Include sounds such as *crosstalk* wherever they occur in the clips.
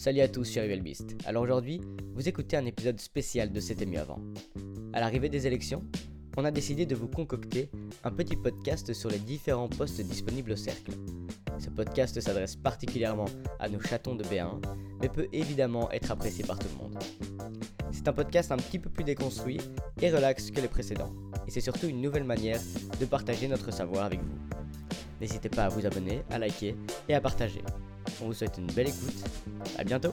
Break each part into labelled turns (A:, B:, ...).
A: Salut à tous sur Beast. Alors aujourd'hui, vous écoutez un épisode spécial de C'était mieux avant. À l'arrivée des élections, on a décidé de vous concocter un petit podcast sur les différents postes disponibles au cercle. Ce podcast s'adresse particulièrement à nos chatons de B1, mais peut évidemment être apprécié par tout le monde. C'est un podcast un petit peu plus déconstruit et relax que les précédents, et c'est surtout une nouvelle manière de partager notre savoir avec vous. N'hésitez pas à vous abonner, à liker et à partager. On vous souhaite une belle écoute. À bientôt.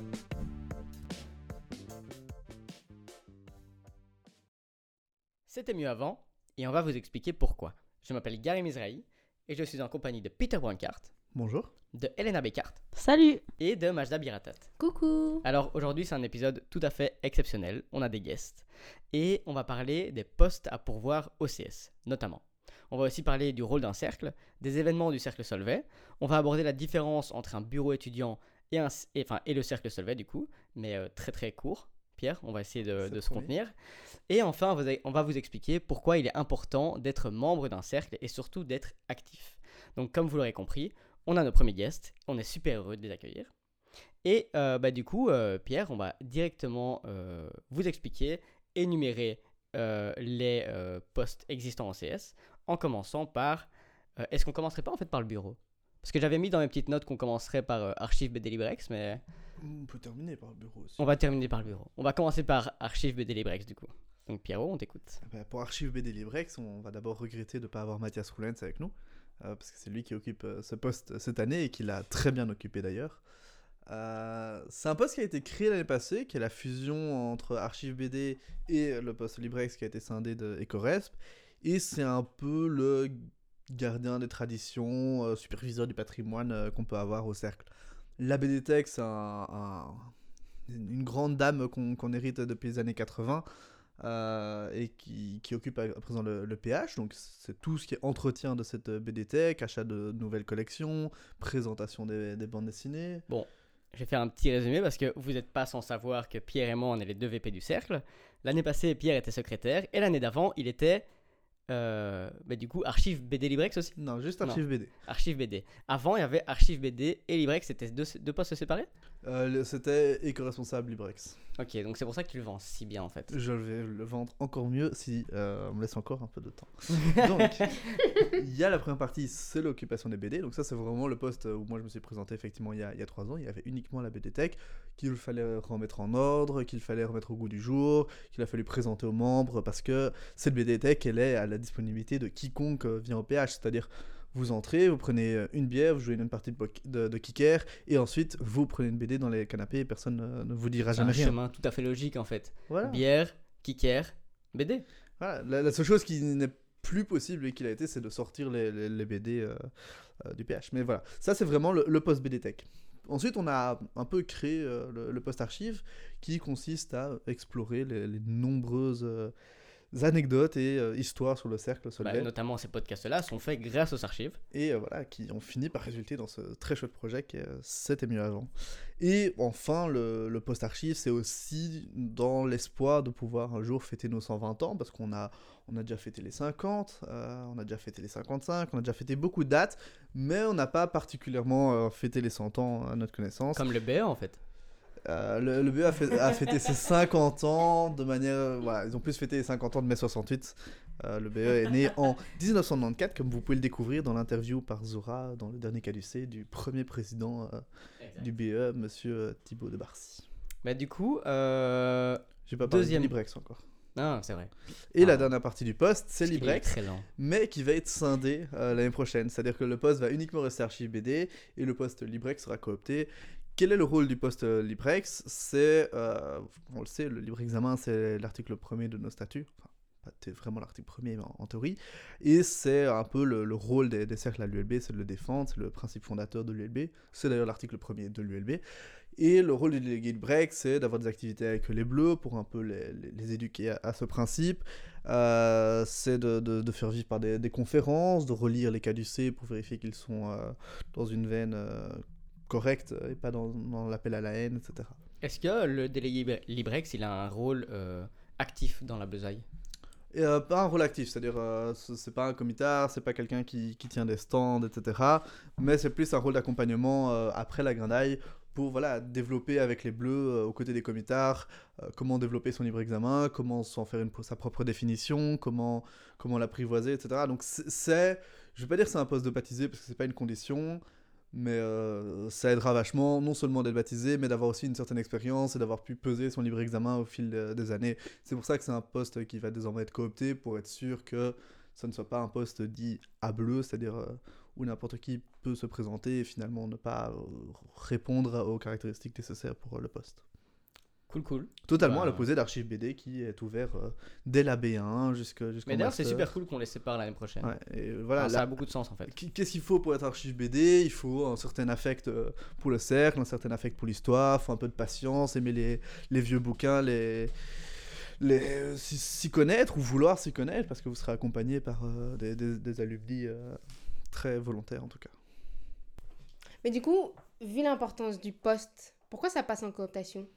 A: C'était mieux avant et on va vous expliquer pourquoi. Je m'appelle Gary Mizrahi et je suis en compagnie de Peter Brancart.
B: Bonjour.
A: De Elena Beckart.
C: Salut.
A: Et de Majda Biratat.
C: Coucou.
A: Alors aujourd'hui c'est un épisode tout à fait exceptionnel. On a des guests et on va parler des postes à pourvoir OCS notamment. On va aussi parler du rôle d'un cercle, des événements du cercle Solvay. On va aborder la différence entre un bureau étudiant et, un, enfin, et le cercle Solvay, du coup, mais euh, très très court. Pierre, on va essayer de, se contenir. Et enfin, on va vous expliquer pourquoi il est important d'être membre d'un cercle et surtout d'être actif. Donc, comme vous l'aurez compris, on a nos premiers guests, on est super heureux de les accueillir. Et euh, bah, du coup, euh, Pierre, on va directement vous expliquer, énumérer les postes existants en CS en commençant par. Euh, est-ce qu'on commencerait pas en fait par le bureau? Parce que j'avais mis dans mes petites notes qu'on commencerait par euh, Archive BD Librex, mais.
B: On peut terminer par le bureau aussi.
A: On va terminer par le bureau. On va commencer par Archive BD Librex du coup. Donc Pierrot, on t'écoute.
B: Eh ben, pour Archive BD Librex, on va d'abord regretter de ne pas avoir Mathias Roulens avec nous, euh, parce que c'est lui qui occupe ce poste cette année et qui l'a très bien occupé d'ailleurs. c'est un poste qui a été créé l'année passée, qui est la fusion entre Archive BD et le poste Librex qui a été scindé de Ecoresp, et c'est un peu le gardien des traditions, euh, superviseur du patrimoine euh, qu'on peut avoir au cercle. La BDTech, c'est une grande dame qu'on hérite depuis les années 80 euh, et qui, occupe à présent le, PH. Donc c'est tout ce qui est entretien de cette BDTech, achat de nouvelles collections, présentation des, des bandes dessinées.
A: Bon, je vais faire un petit résumé parce que vous n'êtes pas sans savoir que Pierre et moi, on est les deux VP du cercle. L'année passée, Pierre était secrétaire et l'année d'avant, il était euh, bah, du coup, Archive BD Librex aussi
B: Non, juste Archive BD.
A: Archive BD. Avant, il y avait Archive BD et Librex, c'était deux, deux postes séparés?
B: Euh, C'était éco-responsable Librex.
A: Ok, donc c'est pour ça que tu le vends si bien en fait.
B: Je vais le vendre encore mieux si euh, on me laisse encore un peu de temps. *laughs* donc, il y a la première partie, c'est l'occupation des BD. Donc ça, c'est vraiment le poste où moi je me suis présenté effectivement il y a, il y a trois ans. Il y avait uniquement la BD Tech qu'il fallait remettre en ordre, qu'il fallait remettre au goût du jour, qu'il a fallu présenter aux membres parce que cette BD Tech, elle est à la disponibilité de quiconque vient au PH. C'est-à-dire vous entrez, vous prenez euh, une bière, vous jouez une partie de, de, kicker, et ensuite vous prenez une BD dans les canapés et personne ne vous dira jamais rien.
A: C'est un chemin tout à fait logique en fait. Bière, kicker, BD.
B: Voilà. La, seule chose qui n'est plus possible et qu'il a été, c'est de sortir les, les, BD euh, euh, du PH. Mais voilà, ça c'est vraiment le, post BD Tech. Ensuite, on a un peu créé le, post archive qui consiste à explorer les, les nombreuses anecdotes et euh, histoires sur le cercle Solvay.
A: Bah, notamment ces podcasts-là sont faits grâce aux archives.
B: Et euh, voilà, qui ont fini par résulter dans ce très chouette projet qui est C'était mieux avant. Et enfin, le, le post-archive, c'est aussi dans l'espoir de pouvoir un jour fêter nos 120 ans, parce qu'on a, on a déjà fêté les 50, euh, on a déjà fêté les 55, on a déjà fêté beaucoup de dates, mais on n'a pas particulièrement fêté les 100 ans à notre connaissance.
A: Comme le BE en fait.
B: Euh, le, le BE a, fêté ses 50 ans de manière. Voilà, ils ont plus fêté les 50 ans de mai 68. Euh, le BE est né en 1994, comme vous pouvez le découvrir dans l'interview par Zora, dans le dernier caducé, du premier président euh, du BE, monsieur Thibault de Barcy.
A: Mais bah, du coup,
B: j'ai pas parlé deuxième... de Librex encore.
A: Ah, c'est vrai.
B: Et la dernière partie du poste, c'est Librex, mais qui va être scindé l'année prochaine. C'est-à-dire que le poste va uniquement rester archive BD et le poste Librex sera coopté quel est le rôle du poste euh, LibreX? C'est, euh, on le sait, le libre examen, c'est l'article premier de nos statuts. Enfin, pas vraiment l'article premier en, théorie. Et c'est un peu le, rôle des, cercles à l'ULB, c'est de le défendre, c'est le principe fondateur de l'ULB. C'est d'ailleurs l'article premier de l'ULB. Et le rôle du délégué LibreX, c'est d'avoir des activités avec les bleus pour un peu les, éduquer à, ce principe. Euh, c'est de, faire vivre par des, conférences, de relire les cas du C pour vérifier qu'ils sont dans une veine correct et pas dans, l'appel à la haine, etc.
A: Est-ce que le délégué Librex, il a un rôle euh, actif dans la besaille?
B: Et, euh, Pas un rôle actif, c'est-à-dire euh, c'est pas un comitard, c'est pas quelqu'un qui, qui, tient des stands, etc. Mais c'est plus un rôle d'accompagnement après la grindaille pour voilà, développer avec les bleus aux côtés des comitards comment développer son libre examen, comment s'en faire une, sa propre définition, comment, comment l'apprivoiser, etc. Donc c'est, je vais pas dire que c'est un poste de baptisé parce que c'est pas une condition, mais euh, ça aidera vachement, non seulement d'être baptisé, mais d'avoir aussi une certaine expérience et d'avoir pu peser son libre examen au fil des années. C'est pour ça que c'est un poste qui va désormais être coopté pour être sûr que ça ne soit pas un poste dit à bleu, c'est-à-dire euh, où n'importe qui peut se présenter et finalement ne pas euh, répondre aux caractéristiques nécessaires pour le poste.
A: Cool, cool.
B: Totalement à bah, l'opposé d'Archive BD qui est ouvert euh, dès la B1 jusqu'au jusqu
A: Mais d'ailleurs, c'est super cool qu'on les sépare l'année prochaine.
B: et voilà,
A: ça a beaucoup de sens en fait.
B: Qu'est-ce qu'il faut pour être Archive BD Il faut un certain affect euh, pour le cercle, un certain affect pour l'histoire, il faut un peu de patience, aimer les, les vieux bouquins, les les s'y connaître ou vouloir s'y connaître parce que vous serez accompagné par euh, des, des, des, alumni très volontaires en tout cas.
C: Mais du coup, vu l'importance du poste, pourquoi ça passe en cooptation?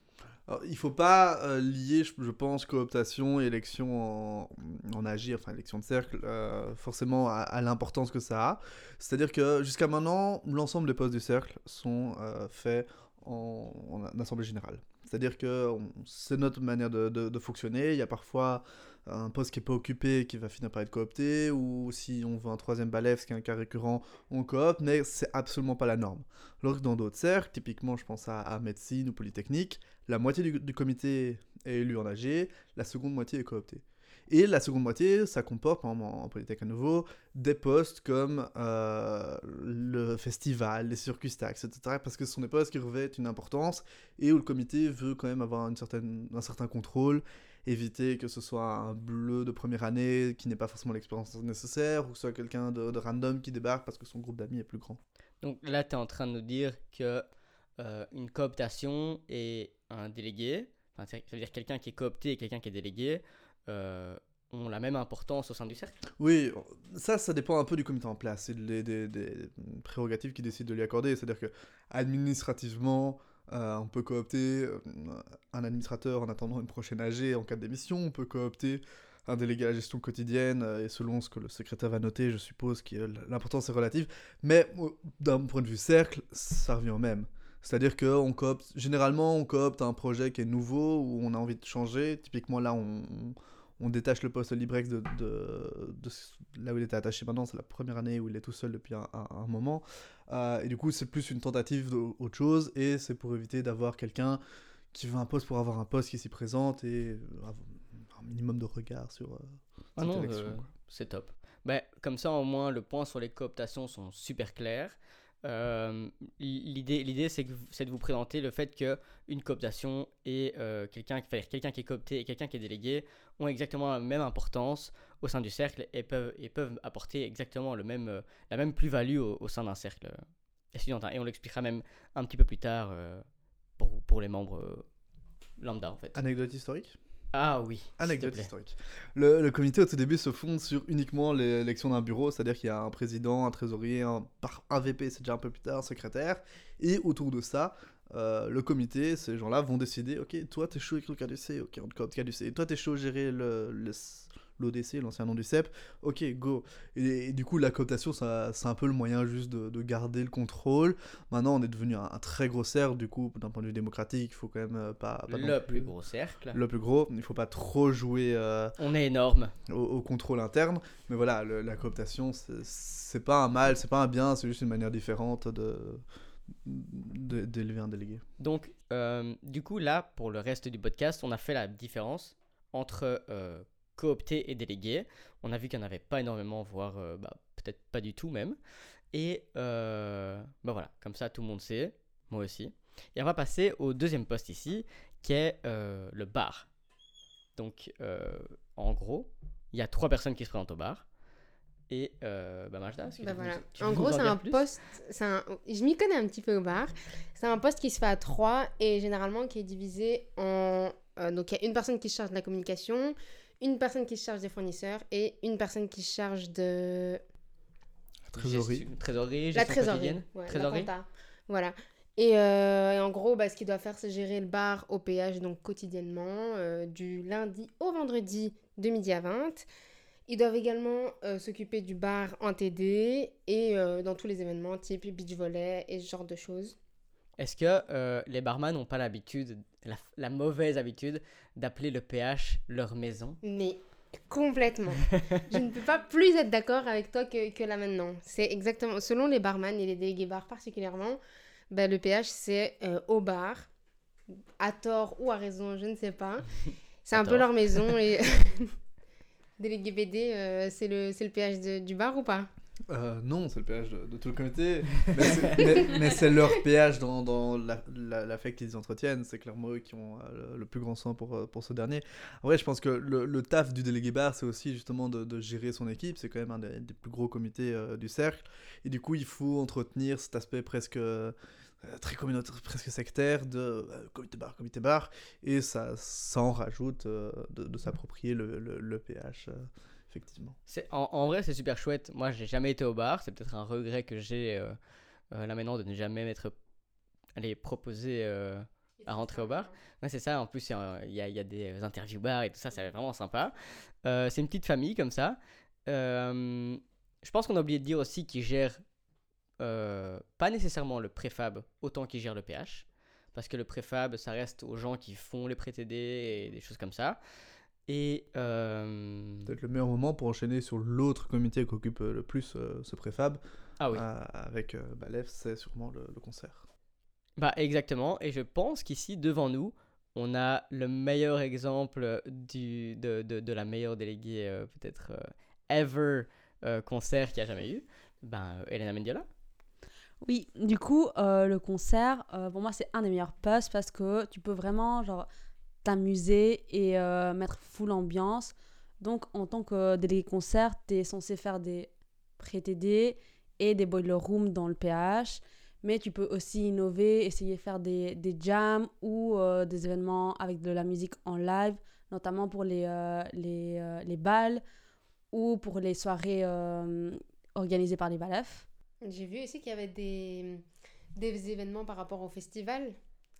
B: Alors, il faut pas euh, lier, je, pense, cooptation et élection en, en agir, enfin élection de cercle, euh, forcément à, l'importance que ça a. C'est-à-dire que jusqu'à maintenant, l'ensemble des postes du cercle sont euh, faits en, assemblée générale. C'est-à-dire que c'est notre manière de, de, fonctionner. Il y a parfois un poste qui n'est pas occupé qui va finir par être coopté, ou si on veut un troisième balai, ce qui est un cas récurrent, on coopte, mais c'est absolument pas la norme. Alors que dans d'autres cercles, typiquement je pense à, médecine ou polytechnique, la moitié du, comité est élu en AG, la seconde moitié est cooptée. Et la seconde moitié, ça comporte, en, Polytech à nouveau, des postes comme euh, le festival, les circus tax, etc. Parce que ce sont des postes qui revêtent une importance et où le comité veut quand même avoir une certaine, un certain contrôle éviter que ce soit un bleu de première année qui n'ait pas forcément l'expérience nécessaire, ou que ce soit quelqu'un de, random qui débarque parce que son groupe d'amis est plus grand.
A: Donc là, tu es en train de nous dire que euh, une cooptation et un délégué, enfin, ça veut dire quelqu'un qui est coopté et quelqu'un qui est délégué, euh, ont la même importance au sein du cercle?
B: Oui, ça, ça dépend un peu du comité en place et des, des prérogatives qu'il décide de lui accorder. C'est-à-dire que administrativement, euh, on peut coopter euh, un administrateur en attendant une prochaine AG en cas de démission. On peut coopter un délégué à la gestion quotidienne, euh, et selon ce que le secrétaire va noter, je suppose que l'importance est relative. Mais d'un point de vue cercle, ça revient au même. C'est-à-dire que on coopte, généralement, on coopte un projet qui est nouveau, où on a envie de changer. Typiquement, là, on, on détache le poste Librex de, de, là où il était attaché maintenant, c'est la première année où il est tout seul depuis un, moment. Euh, et du coup, c'est plus une tentative d'autre chose, et c'est pour éviter d'avoir quelqu'un qui veut un poste pour avoir un poste qui s'y présente et un minimum de regard sur euh,
A: ah non, euh, c'est top. Ben, comme ça, au moins, le point sur les cooptations sont super clairs. Euh, l'idée, l'idée c'est, c'est de vous présenter le fait qu'une cooptation et euh, quelqu'un, quelqu'un qui est coopté et quelqu'un qui est délégué ont exactement la même importance au sein du cercle et peuvent, et peuvent apporter exactement le même, euh, la même plus-value au, sein d'un cercle étudiantin. Et on l'expliquera même un petit peu plus tard pour, pour les membres lambda en fait.
B: Anecdote historique?
A: Ah oui.
B: Anecdote historique. Le, le, comité au tout début se fonde sur uniquement l'élection d'un bureau, c'est-à-dire qu'il y a un président, un trésorier, un, un VP, c'est déjà un peu plus tard, un secrétaire, et autour de ça, euh, le comité, ces gens-là vont décider, ok, toi t'es chaud avec le KDC, ok, on te code KDC, toi t'es chaud gérer le, le l'ODC, l'ancien nom du CEP, ok, go. Et, du coup, la cooptation, c'est un peu le moyen juste de, garder le contrôle. Maintenant, on est devenu un, très gros cercle, du coup, d'un point de vue démocratique, il faut quand même euh, pas...
A: le plus, gros cercle.
B: Le plus gros, il faut pas trop jouer... Euh,
A: on est énorme.
B: Au, contrôle interne. Mais voilà, la cooptation, c'est pas un mal, c'est pas un bien, c'est juste une manière différente de d'élever un délégué.
A: Donc, euh, du coup, là, pour le reste du podcast, on a fait la différence entre coopté et délégué. On a vu qu'il n'y en avait pas énormément, voire euh, bah, peut-être pas du tout même. Et euh, bah voilà, comme ça tout le monde sait, moi aussi. Et on va passer au deuxième poste ici, qui est euh, le bar. Donc en gros, il y a trois personnes qui se présentent au bar. Et bah Majda,
C: bah voilà. En gros, c'est un poste. Un... Je m'y connais un petit peu au bar. C'est un poste qui se fait à trois et généralement qui est divisé en. donc, il y a une personne qui se charge de la communication, une personne qui se charge des fournisseurs et une personne qui se charge de...
B: La trésorerie.
A: trésorerie,
C: la trésorerie. trésorerie. voilà. Et, euh, en gros, bah, ce qu'il doit faire, c'est gérer le bar au péage, donc quotidiennement, euh, du lundi au vendredi de midi à 20. Ils doivent également euh, s'occuper du bar en TD et dans tous les événements type beach volley et ce genre de choses.
A: est-ce que les barman n'ont pas l'habitude, la, mauvaise habitude, d'appeler le PH leur maison
C: Mais complètement. *laughs* je ne peux pas plus être d'accord avec toi que, que là maintenant. C'est exactement, selon les barman et les délégués bars particulièrement, ben, le PH c'est au bar, à tort ou à raison, je ne sais pas. *laughs* C'est un peu leur maison et *laughs* délégué BD, euh, c'est le, le PH du bar ou pas?
B: Euh, non, c'est le PH de, tout le comité, *laughs* mais c'est leur PH dans, dans l'affect qu'ils entretiennent, c'est clairement eux qui ont euh, le, plus grand sang pour, pour ce dernier. En vrai, je pense que le, le taf du délégué bar, c'est aussi justement de, de, gérer son équipe, c'est quand même un des, plus gros comités du cercle, et du coup, il faut entretenir cet aspect presque euh, très communautaire, presque sectaire, de euh, comité bar, comité bar, et ça, s'en rajoute euh, de, s'approprier le, le, pH,
A: En, vrai, c'est super chouette. Moi, j'ai jamais été au bar, c'est peut-être un regret que j'ai là maintenant de ne jamais m'être allé proposer à rentrer au bar. Ouais, c'est ça, en plus, il y, a des interviews bar et tout ça, c'est vraiment sympa. c'est une petite famille comme ça. je pense qu'on a oublié de dire aussi qu'ils gèrent euh, pas nécessairement le préfab autant qu'il gère le pH, parce que le préfab, ça reste aux gens qui font les pré-TD et des choses comme ça. Et
B: euh... peut-être le meilleur moment pour enchaîner sur l'autre comité qui occupe le plus euh, ce préfab. Ah oui. Euh, avec Balef, c'est sûrement le, concert.
A: Bah exactement. Et je pense qu'ici devant nous, on a le meilleur exemple du, de, de, de la meilleure déléguée peut-être ever concert qu'il y a jamais eu. Ben Elena Mendiola.
D: Oui, du coup, euh, le concert, euh, pour moi, c'est un des meilleurs posts parce que tu peux vraiment genre t'amuser et euh, mettre full ambiance. Donc, en tant que délégué concert, tu es censé faire des pré-TD et des boiler rooms dans le PH. Mais tu peux aussi innover, essayer de faire des, des jams ou des événements avec de la musique en live, notamment pour les, les, les balles ou pour les soirées organisées par les balefs.
C: J'ai vu aussi qu'il y avait des, des événements par rapport au festival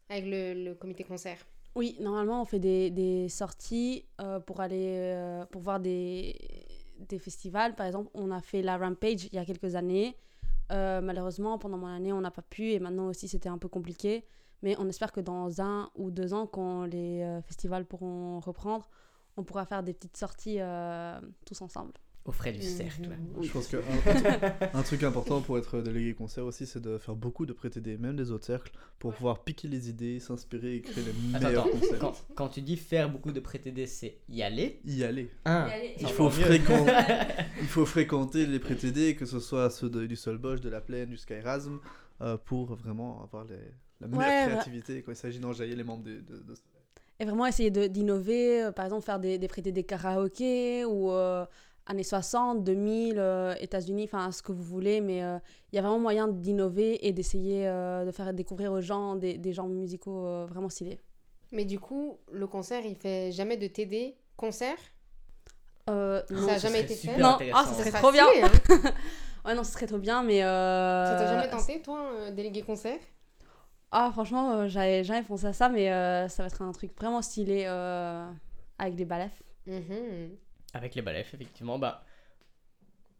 C: avec le, le comité concert.
D: Oui, normalement, on fait des, des sorties euh, pour aller euh, pour voir des, des festivals. Par exemple, on a fait la Rampage il y a quelques années. Euh, malheureusement, pendant mon année, on n'a pas pu et maintenant aussi, c'était un peu compliqué. Mais on espère que dans un ou deux ans, quand les festivals pourront reprendre, on pourra faire des petites sorties tous ensemble
A: au frais du cercle.
B: Je pense qu'un un truc important pour être délégué concert aussi, c'est de faire beaucoup de prêter des même des autres cercles, pour pouvoir piquer les idées, s'inspirer et créer les meilleurs concerts.
A: Quand, tu dis faire beaucoup de prêter c'est y aller
B: Y aller. Ah. Il, faut fréquenter, *laughs* il faut fréquenter les prêter que ce soit ceux du Solbosch, de la Plaine, du Skyrasm, euh, pour vraiment avoir les, la meilleure créativité quand il s'agit d'enjailler les membres de, de,
D: Et vraiment essayer d'innover, euh, par exemple faire des, des prêter des karaokés ou... Euh, années 60, 2000, euh, États-Unis, enfin ce que vous voulez, mais euh, il y a vraiment moyen d'innover et d'essayer euh, de faire découvrir aux gens des, des genres musicaux vraiment stylés.
C: Mais du coup, le concert, il fait jamais de TD concert?
D: Ça
C: n'a jamais été fait?
D: Non, ah, ça serait trop bien hein. *laughs* Ouais, non, ce serait trop bien, mais... Ça
C: t'a jamais tenté, toi, délégué concert?
D: Ah, franchement, j'avais jamais pensé à ça, mais ça va être un truc vraiment stylé avec des balafs.
C: Mhm.
A: Avec les balais, effectivement, bah,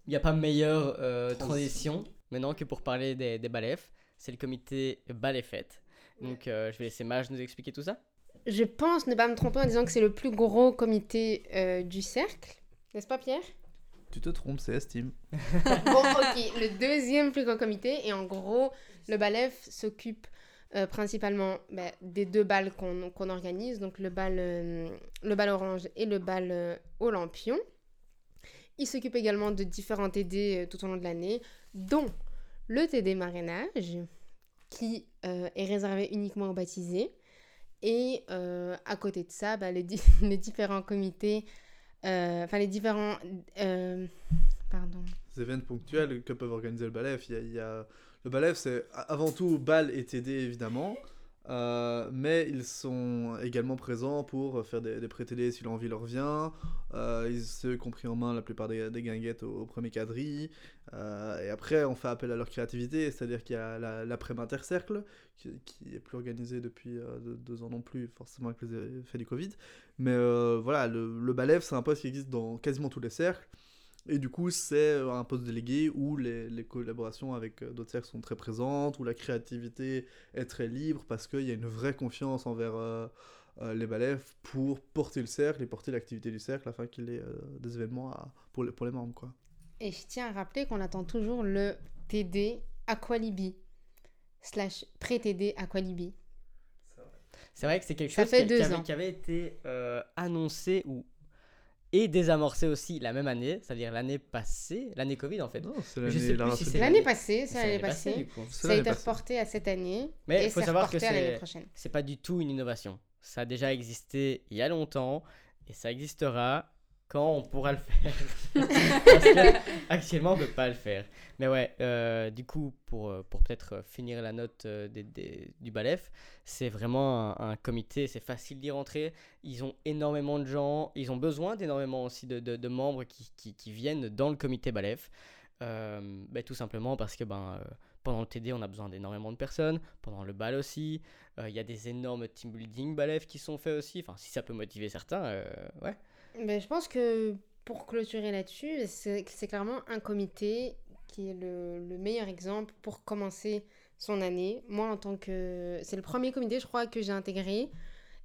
A: il n'y a pas meilleure euh, transition maintenant que pour parler des, des balèfs. C'est le comité ballet fête. Donc, euh, je vais laisser Mage nous expliquer tout ça.
C: Je pense ne pas me tromper en disant que c'est le plus gros comité euh, du cercle. N'est-ce pas, Pierre?
B: Tu te trompes, c'est Estime. *laughs*
C: bon, ok. Le deuxième plus gros comité. Et en gros, le balef s'occupe euh, principalement bah, des deux balles qu'on organise, donc le bal, euh, le bal orange et le bal euh, Olympion. Il s'occupe également de différents TD tout au long de l'année, dont le TD Marénage, qui est réservé uniquement aux baptisés. Et à côté de ça, bah, les, *laughs* les, différents comités, enfin les différents... pardon.
B: Événements ponctuels que peuvent organiser le ballet, il y a le ballet, c'est avant tout bal et TD, évidemment. Euh, mais ils sont également présents pour faire des, des pré-TD si l'envie leur vient. Euh, ils se compris en main la plupart des, des guinguettes au, premier quadrille. Euh, et après, on fait appel à leur créativité, c'est-à-dire qu'il y a l'après-intercercle, qui, qui, est plus organisé depuis deux, ans non plus, forcément avec les effets du Covid. Mais voilà, le, le ballet, c'est un poste qui existe dans quasiment tous les cercles. Et du coup, c'est un poste délégué où les, les collaborations avec d'autres cercles sont très présentes, où la créativité est très libre parce qu'il y a une vraie confiance envers les balèves pour porter le cercle et porter l'activité du cercle afin qu'il ait des événements pour, les, pour les membres. Quoi.
C: Et je tiens à rappeler qu'on attend toujours le TD Aqualibi slash pré-TD Aqualibi.
A: C'est vrai que c'est quelque chose qui, avait, qui, avait, été euh, annoncé ou et désamorcé aussi la même année, c'est-à-dire l'année passée, l'année Covid en fait.
C: c'est l'année passée, c'est l'année passée. Ça a été reporté à cette année.
A: Mais il faut savoir que c'est pas du tout une innovation. Ça a déjà existé il y a longtemps et ça existera quand on pourra le faire. *laughs* Actuellement, on ne peut pas le faire. Mais ouais, euh, du coup, pour, euh, pour peut-être finir la note euh, des, du BALEF, c'est vraiment un, comité, c'est facile d'y rentrer. Ils ont énormément de gens, ils ont besoin d'énormément aussi de, de, membres qui, qui, viennent dans le comité BALEF. Ben, tout simplement parce que ben, pendant le TD, on a besoin d'énormément de personnes. Pendant le BAL aussi, il y a des énormes team building BALEF qui sont faits aussi. Enfin, si ça peut motiver certains, ouais.
C: Ben, je pense que pour clôturer là-dessus, c'est clairement un comité qui est le, le, meilleur exemple pour commencer son année. Moi, en tant que... C'est le premier comité, je crois, que j'ai intégré.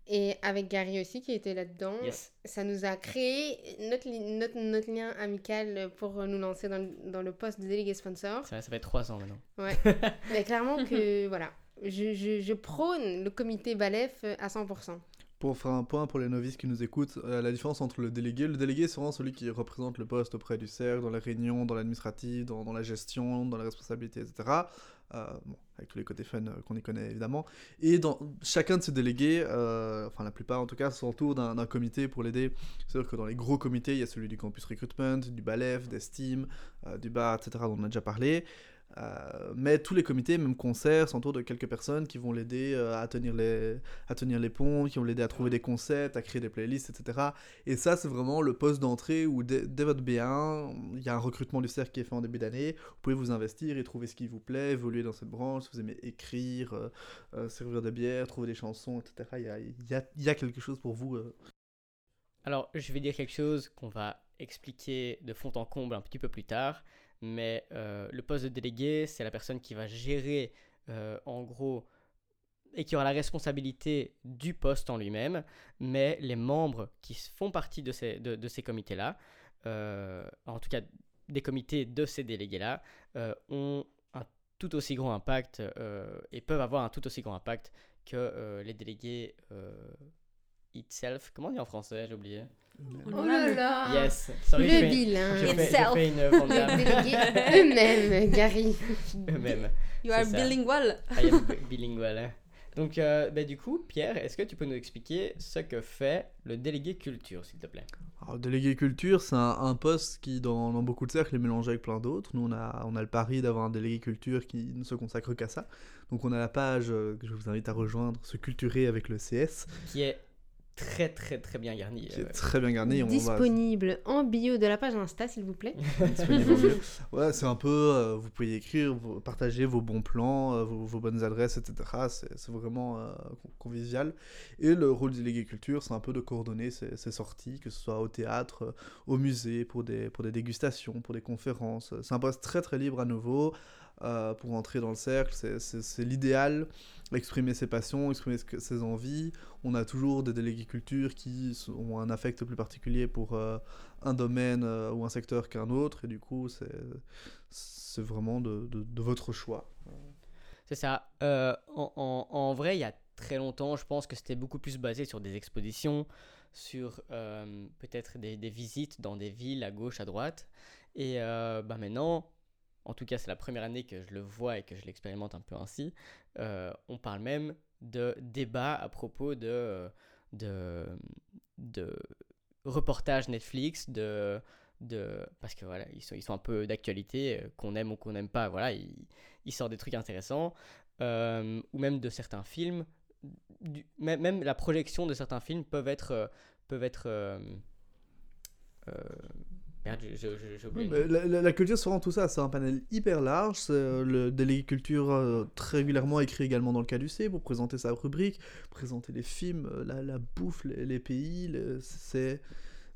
C: Et avec Gary aussi, qui était là-dedans. Ça nous a créé notre, notre, notre, lien amical pour nous lancer dans, dans le poste de délégué sponsor.
A: Ça, ça fait trois ans maintenant.
C: Ouais. *laughs* Mais clairement que, voilà, je, je, je prône le comité Balef à 100%
B: pour faire un point pour les novices qui nous écoutent, euh, la différence entre le délégué, le délégué c'est vraiment celui qui représente le poste auprès du cercle, dans les réunions, dans l'administratif, dans, la gestion, dans la responsabilité, etc. Euh, bon, avec tous les côtés fun euh, qu'on y connaît évidemment. Et chacun de ces délégués, enfin la plupart en tout cas, s'entoure d'un comité pour l'aider. C'est-à-dire que dans les gros comités, il y a celui du campus recruitment, du BALEF, d'Esteam, du BAR, etc. dont on a déjà parlé. Euh, mais tous les comités, même concerts, s'entourent de quelques personnes qui vont l'aider euh, à, tenir les, à tenir les ponts, qui vont l'aider à trouver des concepts, à créer des playlists, etc. Et ça, c'est vraiment le poste d'entrée où dès, votre B1, il y a un recrutement du cercle qui est fait en début d'année. Vous pouvez vous investir et trouver ce qui vous plaît, évoluer dans cette branche. Si vous aimez écrire, euh, servir des bières, trouver des chansons, etc. Il y a, y, a, y a, quelque chose pour vous.
A: Alors, je vais dire quelque chose qu'on va expliquer de fond en comble un petit peu plus tard mais euh, le poste de délégué, c'est la personne qui va gérer euh, en gros et qui aura la responsabilité du poste en lui-même, mais les membres qui font partie de ces, de, ces comités-là, euh, en tout cas des comités de ces délégués-là, ont un tout aussi grand impact et peuvent avoir un tout aussi grand impact que les délégués itself. Comment on dit en français? J'ai oublié.
C: Oh là là
A: Yes.
C: Sorry, le bilan.
A: Je fais, une *laughs*
C: eux-mêmes, Gary. *laughs*
A: Eux-mêmes.
D: You are bilingual.
A: I am *laughs* bilingual. Hein. Donc, euh, bah, du coup, Pierre, est-ce que tu peux nous expliquer ce que fait le délégué culture, s'il te plaît?
B: Alors, le délégué culture, c'est un, poste qui, dans, dans, beaucoup de cercles, est mélangé avec plein d'autres. Nous, on a, on a le pari d'avoir un délégué culture qui ne se consacre qu'à ça. Donc, on a la page euh, que je vous invite à rejoindre, se culturer avec le CS.
A: Qui est très très très bien garni.
B: Qui est très bien garni.
C: Disponible en bio de la page Insta, s'il vous plaît. *laughs*
B: Ouais, c'est un peu, euh, vous pouvez écrire, partager vos bons plans, euh, vos, bonnes adresses, etc. C'est vraiment euh, convivial. Et le rôle du délégué culture, c'est un peu de coordonner ces, ces, sorties, que ce soit au théâtre, au musée, pour des, pour des dégustations, pour des conférences. C'est un poste très très libre à nouveau. Euh, pour entrer dans le cercle. C'est l'idéal, exprimer ses passions, exprimer ses envies. On a toujours des délégués qui ont un affect plus particulier pour euh, un domaine euh, ou un secteur qu'un autre, et du coup, c'est vraiment de, de, votre choix.
A: C'est ça. En, en, vrai, il y a très longtemps, je pense que c'était beaucoup plus basé sur des expositions, sur peut-être des, des, visites dans des villes à gauche, à droite. Et bah maintenant, en tout cas c'est la première année que je le vois et que je l'expérimente un peu ainsi, euh, on parle même de débats à propos de, de reportages Netflix, de, parce que voilà, ils sont, un peu d'actualité, euh, qu'on aime ou qu'on n'aime pas, voilà, ils, sortent des trucs intéressants, euh, ou même de certains films, même, la projection de certains films peuvent être, peuvent être
B: la, culture, c'est vraiment tout ça. C'est un panel hyper large. Euh, le délégué culture, euh, très régulièrement, écrit également dans le cas du C pour présenter sa rubrique, présenter les films, euh, la, la bouffe, les, pays. C'est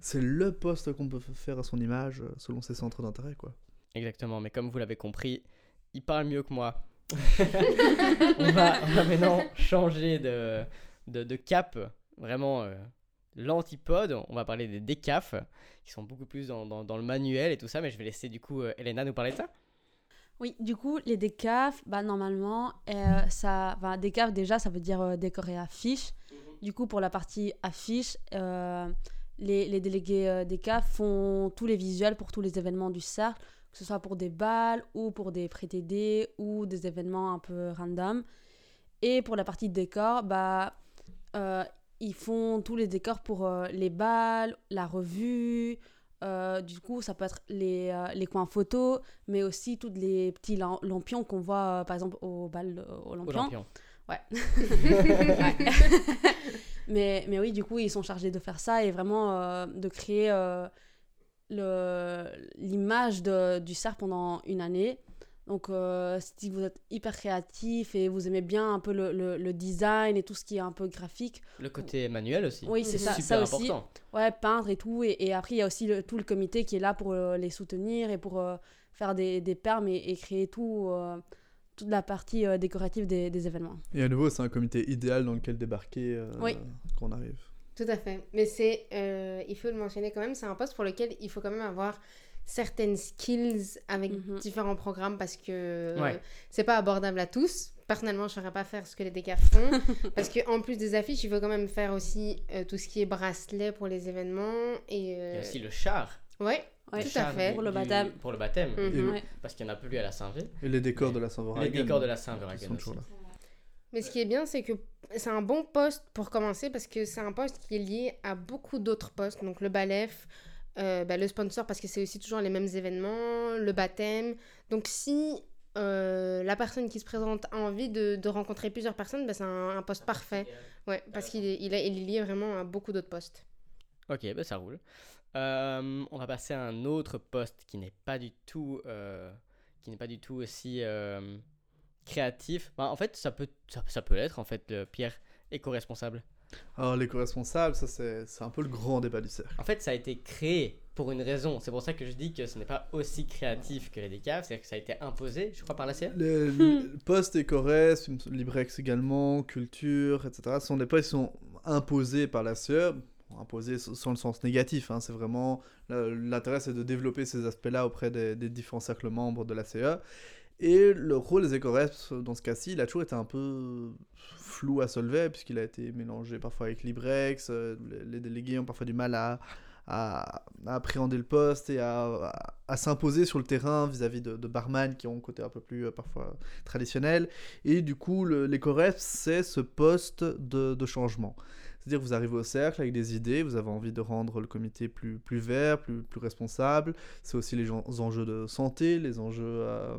B: c'est le poste qu'on peut faire à son image selon ses centres d'intérêt, quoi.
A: Exactement, mais comme vous l'avez compris, il parle mieux que moi. *laughs* on, va, maintenant changer de, de, cap, vraiment euh, l'antipode. On va parler des décafs, qui sont beaucoup plus dans, dans, le manuel et tout ça, mais je vais laisser du coup euh, Elena nous parler de ça.
D: Oui, du coup, les décafs, bah, normalement, euh, ça, bah, décaf déjà, ça veut dire décorer affiche. Mhm. Du coup, pour la partie affiche, les, les, délégués décaf font tous les visuels pour tous les événements du cercle que ce soit pour des balles ou pour des pré-TD ou des événements un peu random. Et pour la partie décor, bah, euh, ils font tous les décors pour euh, les balles, la revue. Euh, du coup, ça peut être les, les, coins photos, mais aussi tous les petits lampions qu'on voit, par exemple, au bal au lampion. *laughs* Ouais. mais, mais oui, du coup, ils sont chargés de faire ça et vraiment de créer l'image du cerf pendant une année. Donc, euh, si vous êtes hyper créatif et vous aimez bien un peu le, le, design et tout ce qui est un peu graphique.
A: Le côté manuel aussi.
D: Oui, c'est ça, ça aussi. Important. Ouais, peindre et tout. Et, et après, il y a aussi le, tout le comité qui est là pour euh, les soutenir et pour euh, faire des, des permes et, créer tout, toute la partie décorative des, des, événements.
B: Et à nouveau, c'est un comité idéal dans lequel débarquer quand on arrive.
C: Tout à fait. Mais c'est, euh, il faut le mentionner quand même, c'est un poste pour lequel il faut quand même avoir certaines skills avec mhm. différents programmes parce que c'est pas abordable à tous. Personnellement, je ne saurais pas faire ce que les décafs font *laughs* parce qu'en plus des affiches, il faut quand même faire aussi euh, tout ce qui est bracelet pour les événements. Et,
A: euh, Il y a aussi le char.
C: Ouais, tout à fait.
D: Pour le baptême.
A: Pour le baptême. Mhm. Parce qu'il n'y en a plus à la Saint-Vé.
B: Et les décors de la Saint-Vé.
A: Les décors de la Saint-Vé.
C: Mais ce qui est bien, c'est que c'est un bon poste pour commencer parce que c'est un poste qui est lié à beaucoup d'autres postes. Donc le BALEF, euh, bah, le sponsor parce que c'est aussi toujours les mêmes événements, le baptême. Donc si euh, la personne qui se présente a envie de, de rencontrer plusieurs personnes, bah, c'est un, poste parfait. Ouais, parce qu'il est, il est, lié vraiment à beaucoup d'autres postes.
A: Ok, bah ça roule. Euh, on va passer à un autre poste qui n'est pas du tout, qui n'est pas du tout aussi créatif. Bah, en fait, ça peut, ça, peut l'être, en fait, Pierre, éco-responsable.
B: Alors, l'éco-responsable, ça, c'est un peu le grand débat du cercle.
A: En fait, ça a été créé pour une raison. C'est pour ça que je dis que ce n'est pas aussi créatif que les décaves. C'est-à-dire que ça a été imposé, je crois, par la CE.
B: Le, le poste éco-res, Librex également, culture, etc. Ce sont des postes qui sont imposés par la CE imposés sans le sens négatif. Hein. C'est vraiment l'intérêt, c'est de développer ces aspects-là auprès des, des, différents cercles membres de la CE. Et le rôle des éco-reps, dans ce cas-ci, il a toujours été un peu flou à Solvay, puisqu'il a été mélangé parfois avec Librex. Euh, les délégués ont parfois du mal à, appréhender le poste et à, s'imposer sur le terrain vis-à-vis de, barman qui ont un côté un peu plus euh, parfois traditionnel. Et du coup, l'éco-reps, c'est ce poste de changement. C'est-à-dire vous arrivez au cercle avec des idées, vous avez envie de rendre le comité plus, plus vert, plus, plus responsable. C'est aussi les, enjeux de santé, les enjeux, euh,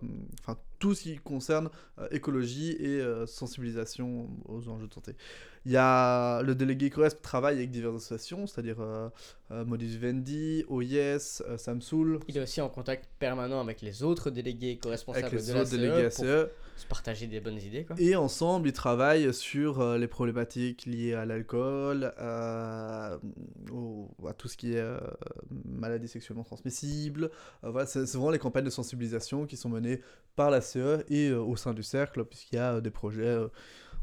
B: tout ce qui concerne euh, écologie et euh, sensibilisation aux enjeux de santé. Il y a le délégué CORESP travaille avec diverses associations, c'est-à-dire euh, Modus Vendi, OIS, Samsul.
A: Il est aussi en contact permanent avec les autres délégués co-responsables
B: avec
A: les
B: de autres délégués
A: pour e. se partager des bonnes idées. Quoi.
B: Et ensemble, ils travaillent sur les problématiques liées à l'alcool, à tout ce qui est maladies sexuellement transmissibles. voilà, c'est vraiment les campagnes de sensibilisation qui sont menées par la CE et au sein du cercle, puisqu'il y a des projets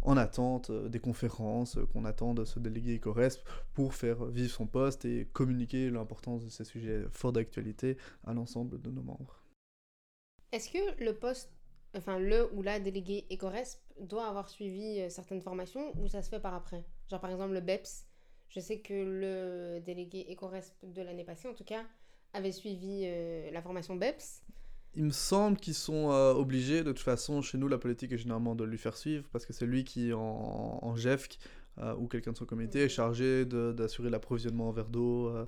B: en attente euh, des conférences, euh, qu'on attend de ce délégué EcoResp pour faire vivre son poste et communiquer l'importance de ces sujets forts d'actualité à l'ensemble de nos membres.
C: Est-ce que le poste, enfin le ou la délégué EcoResp doit avoir suivi euh, certaines formations ou ça se fait par après? Genre par exemple le BEPS, je sais que le délégué EcoResp de l'année passée en tout cas avait suivi la formation BEPS
B: il me semble qu'ils sont euh, obligés, de toute façon, chez nous, la politique est généralement de lui faire suivre, parce que c'est lui qui, en, en euh, ou quelqu'un de son comité est chargé d'assurer l'approvisionnement en verre d'eau. Euh,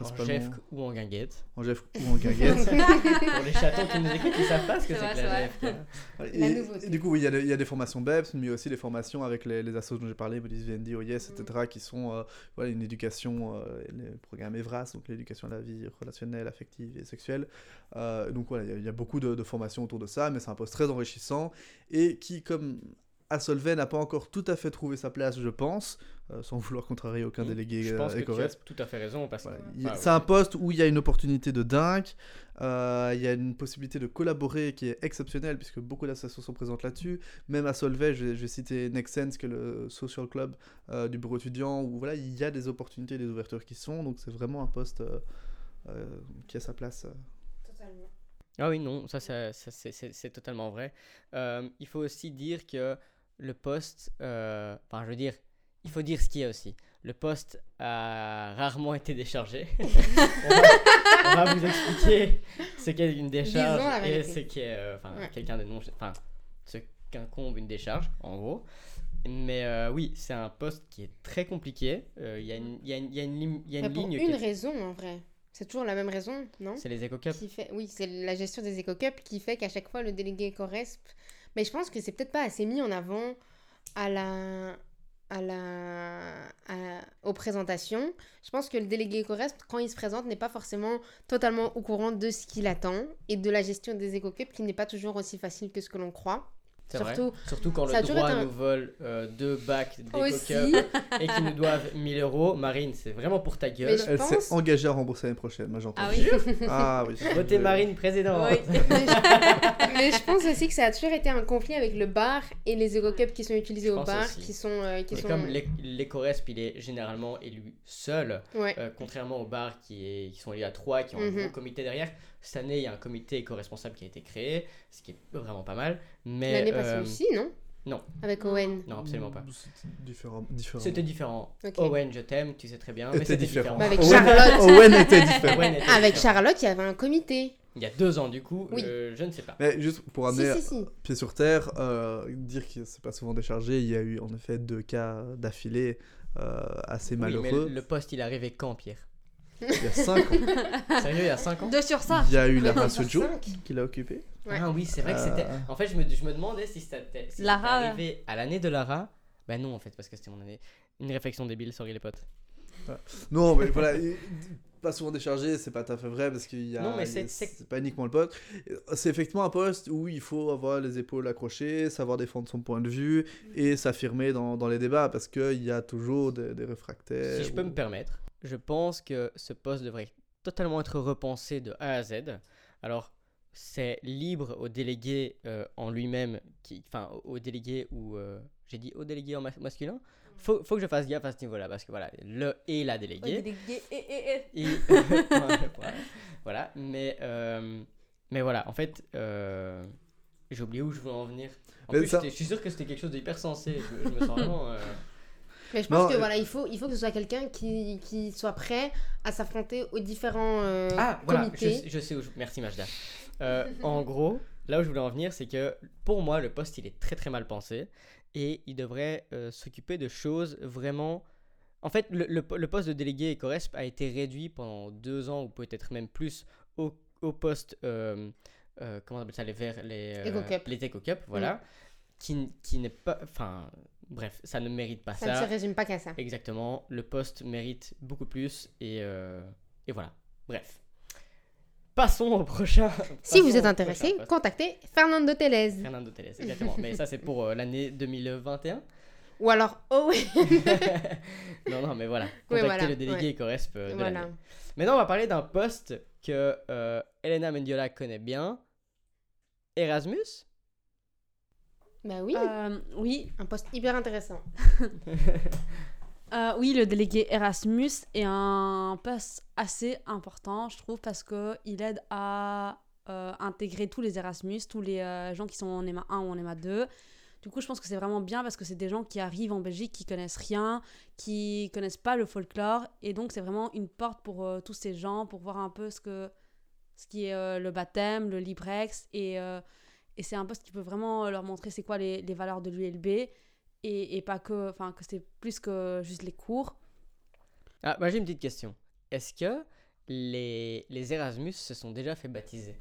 A: en GEFC ou en guinguette.
B: En GEFC ou en guinguette. *laughs*
A: Pour les chatons qui nous écoutent, ils savent pas ce que c'est que la.
B: Et, du coup, oui, il y, y, a des formations BEPS, mais aussi des formations avec les, les associations dont j'ai parlé, Bodies VND, OIS, etc., qui sont voilà, une éducation, les programmes EVRAS, donc l'éducation à la vie relationnelle, affective et sexuelle. donc voilà, il y, a beaucoup de, de formations autour de ça, mais c'est un poste très enrichissant et qui, comme à Solvay n'a pas encore tout à fait trouvé sa place, je pense, euh, sans vouloir contrarier aucun mmh. délégué
A: Je pense que tu as tout à fait raison. Parce
B: C'est un poste où il y a une opportunité de dingue, euh, il y a une possibilité de collaborer qui est exceptionnelle, puisque beaucoup d'associations sont présentes là-dessus. Même à Solvay, je, vais citer Nexense, qui est le social club euh, du bureau étudiant, où voilà, il y a des opportunités, des ouvertures qui sont, donc c'est vraiment un poste qui a sa place.
A: Totalement. Ah oui, non, ça, ça, c'est totalement vrai. il faut aussi dire que le poste, euh, enfin je veux dire, il faut dire ce qu'il y a aussi. Le poste a rarement été déchargé. *laughs* on, va, vous expliquer ce qu'est une décharge et ce qu'est euh, quelqu'un de non, enfin ce qu'incombe une décharge en gros. Mais euh, oui, c'est un poste qui est très compliqué. Il y a une, y a une, y a une, y a une
C: ligne. Pour une raison en vrai. C'est toujours la même raison, non?
A: C'est les éco-cups.
C: Oui, c'est la gestion des éco-cups qui fait qu'à chaque fois le délégué corresp mais je pense que c'est peut-être pas assez mis en avant à la, à la, aux présentations. Je pense que le délégué Ecorest, quand il se présente, n'est pas forcément totalement au courant de ce qu'il attend et de la gestion des éco-cups qui n'est pas toujours aussi facile que ce que l'on croit.
A: Surtout, Surtout quand le droit nous vole euh, deux bacs d'éco et qu'ils nous doivent *laughs* 1000 euros. Marine, c'est vraiment pour ta gueule.
B: Elle s'est engagée à rembourser l'année prochaine, moi j'entends.
C: Ah oui *laughs*
B: Ah oui.
A: Votez Marine présidente. *laughs*
C: mais, je... pense aussi que ça a toujours été un conflit avec le bar et les éco qui sont utilisés au bar. Qui sont, euh, qui sont...
A: comme l'éco-resp, il est généralement élu seul, euh, contrairement au bar qui, est, qui sont élus à trois, qui ont un mhm. gros comité derrière. Cette année, il y a un comité éco-responsable qui a été créé, ce qui est vraiment pas mal.
C: L'année passée euh, aussi, non?
A: Non.
C: Avec Owen
A: Non, absolument pas.
B: C'était différent. différent.
A: C'était différent. Owen, je t'aime, tu sais très bien. Mais c'était différent.
C: avec Charlotte.
B: Owen était différent.
C: avec Charlotte, il y avait un comité.
A: Il y a deux ans, du coup, euh, je ne sais pas.
B: Mais juste pour amener pied sur terre, euh, dire que c'est pas souvent déchargé, il y a eu en effet deux cas d'affilée assez malheureux.
A: Mais le poste, il est arrivé quand, Pierre?
B: Il y a 5
A: ans. *laughs* Sérieux, il y a 5 ans
C: 2 sur 5.
B: Il y a eu Lara Sojo qui l'a occupé.
A: Ah oui, c'est vrai que c'était. Euh. En fait, je me, je me demandais si c'était si arrivé à l'année de Lara. Ben non, en fait, parce que c'était mon année. Une réflexion débile, sorry les potes.
B: Non, mais voilà, pas souvent déchargé, c'est pas tout à fait vrai parce qu'il y a. Non, mais c'est pas uniquement le poste. C'est effectivement un poste où il faut avoir les épaules accrochées, savoir défendre son point de vue et s'affirmer dans, dans, les débats parce qu'il y a toujours des, des réfractaires.
A: Si je peux me permettre, je pense que ce poste devrait totalement être repensé de A à Z. Alors, c'est libre au délégué euh, en lui-même, enfin au délégué ou euh, j'ai dit au délégué en masculin. Faut, faut que je fasse gaffe à ce niveau-là parce que voilà, le et la déléguée.
C: délégué et et
A: et. *laughs* voilà, mais euh, mais voilà, en fait, j'ai oublié où je voulais en venir. En plus, je suis sûr que c'était quelque chose d'hyper sensé. Je, je, me sens vraiment.
C: Mais je pense que euh, voilà, il faut, il faut que ce soit quelqu'un qui, qui soit prêt à s'affronter aux différents euh, ah, voilà,
A: Je, sais où Merci Majda. Euh, en gros, là où je voulais en venir, c'est que pour moi, le poste, il est très très mal pensé et il devrait s'occuper de choses vraiment... En fait, le, le, poste de délégué Ecoresp a été réduit pendant deux ans ou peut-être même plus au, au poste... comment on appelle ça Les verts, les... les Eco-Cup, voilà. Mm. Qui, qui n'est pas... Enfin Bref, ça ne mérite pas ça.
C: Ça ne se résume pas qu'à ça.
A: Exactement. Le poste mérite beaucoup plus. Et, euh, et voilà. Bref. Passons au prochain.
C: si *laughs* vous êtes intéressé, contactez Fernando Tellez.
A: Fernando Tellez, exactement. Mais ça, c'est pour euh, l'année 2021.
C: Ou alors, oh oui *laughs*
A: Non, non, mais voilà. Contactez le délégué ouais. Corresp euh, de voilà. Maintenant, on va parler d'un poste que Elena Mendiola connaît bien. Erasmus?
C: Bah oui.
D: Euh, oui.
C: Un poste hyper intéressant. *laughs*
D: Euh, oui, le délégué Erasmus est un poste assez important, je trouve, parce qu'il aide à euh, intégrer tous les Erasmus, tous les gens qui sont en EMA 1 ou en EMA 2. Du coup, je pense que c'est vraiment bien parce que c'est des gens qui arrivent en Belgique, qui connaissent rien, qui connaissent pas le folklore. Et donc, c'est vraiment une porte pour tous ces gens, pour voir un peu ce, que, ce qui est le baptême, le Librex et et c'est un poste qui peut vraiment leur montrer c'est quoi les, les, valeurs de l'ULB et, et, pas que, enfin, que c'est plus que juste les cours.
A: Ah, moi j'ai une petite question. Est-ce que les, les Erasmus se sont déjà fait baptiser?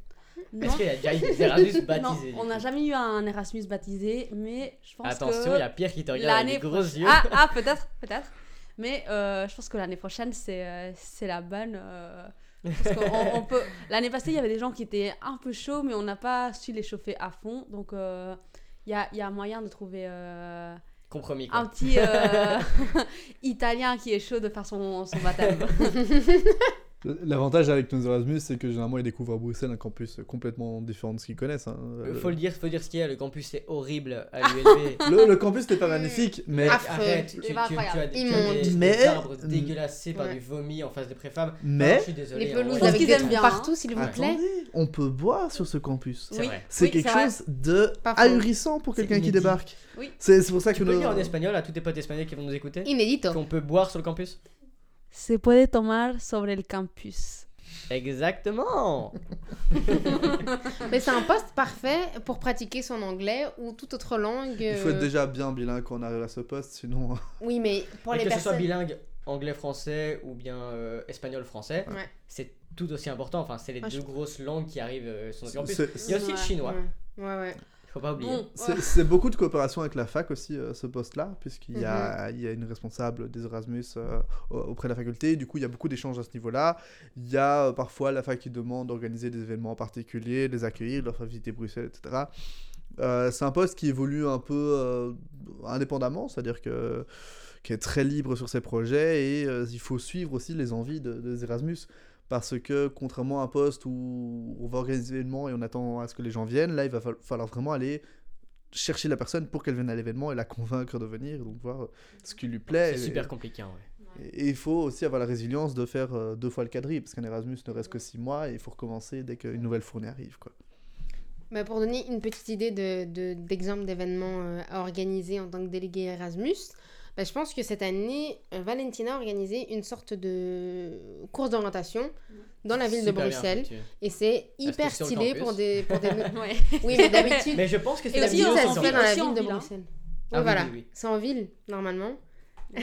A: Est-ce qu'il y a déjà eu des Erasmus *laughs* baptisés
D: Non, on n'a jamais eu un Erasmus baptisé, mais je pense
A: Attention, que... Attention, il y a Pierre qui te regarde avec des gros yeux.
D: Ah, ah peut-être, peut-être. Mais euh, je pense que l'année prochaine, c'est euh, c'est la bonne. Euh, peut... L'année passée, il y avait des gens qui étaient un peu chauds, mais on n'a pas su les chauffer à fond. Donc, euh, Il y a, y a moyen de trouver.
A: Compromis.
D: Un petit *laughs* italien qui est chaud de faire son, son baptême. *laughs*
B: L'avantage avec nos Erasmus, c'est que généralement ils découvrent à Bruxelles un campus complètement différent de ce qu'ils connaissent. Hein.
A: Euh, faut le dire, faut dire ce qu'il y a. Le campus est horrible à *laughs* l'ULB.
B: le, le, campus n'est pas magnifique, mais
A: arrête, tu, tu, tu, as, tu as des, des arbres dégueulassés par du vomi en face des préfabs.
B: Mais
A: je suis désolé.
C: Les pelouses avec des trous partout, s'il vous plaît.
B: On peut boire sur ce campus. C'est quelque chose de ahurissant pour quelqu'un qui débarque. C'est pour ça que
A: tu peux dire en espagnol à tous tes potes espagnols qui vont nous écouter.
C: Inédito.
A: Qu'on peut boire sur le campus.
D: Se puede tomar sobre el campus.
A: Exactement
C: Mais c'est un poste parfait pour pratiquer son anglais ou toute autre langue.
B: Il faut être déjà bien bilingue quand on arrive à ce poste, sinon... *laughs*
C: Oui, mais pour les
A: que
C: personnes...
A: Que ce soit bilingue anglais-français ou bien euh, espagnol-français, c'est tout aussi important. Enfin, c'est les deux grosses langues qui arrivent euh, sur notre campus. Il y a aussi le chinois.
C: Ouais, ouais.
A: Faut pas oublier.
B: c'est beaucoup de coopération avec la fac aussi, euh, ce poste-là, puisqu'il y, a, mhm. il y a une responsable des Erasmus euh, auprès de la faculté. Du coup, il y a beaucoup d'échanges à ce niveau-là. Il y a euh, parfois la fac qui demande d'organiser des événements particuliers, les accueillir, leur faire visiter Bruxelles, etc. c'est un poste qui évolue un peu indépendamment, c'est-à-dire que qui est très libre sur ses projets et il faut suivre aussi les envies de, des Erasmus parce que contrairement à un poste où on va organiser l'événement et on attend à ce que les gens viennent, là il va falloir vraiment aller chercher la personne pour qu'elle vienne à l'événement et la convaincre de venir, donc voir ce qui lui plaît.
A: C'est super compliqué, ouais.
B: Et il faut aussi avoir la résilience de faire euh, deux fois le quadri, parce qu'un Erasmus ne reste que six mois et il faut recommencer dès qu'une nouvelle fournée arrive. Quoi.
C: Mais pour donner une petite idée d'exemple de, d'événements euh, à organiser en tant que délégué Erasmus, bah, je pense que cette année, euh, Valentina a organisé une sorte de course d'orientation dans la ville de Bruxelles. Et c'est hyper stylé pour des. Pour des... *laughs* Oui, mais d'habitude.
A: Mais je pense que c'est
C: la ville ça se fait dans la ville de hein. Bruxelles. Ah, voilà, c'est en ville, normalement. *laughs*
D: non,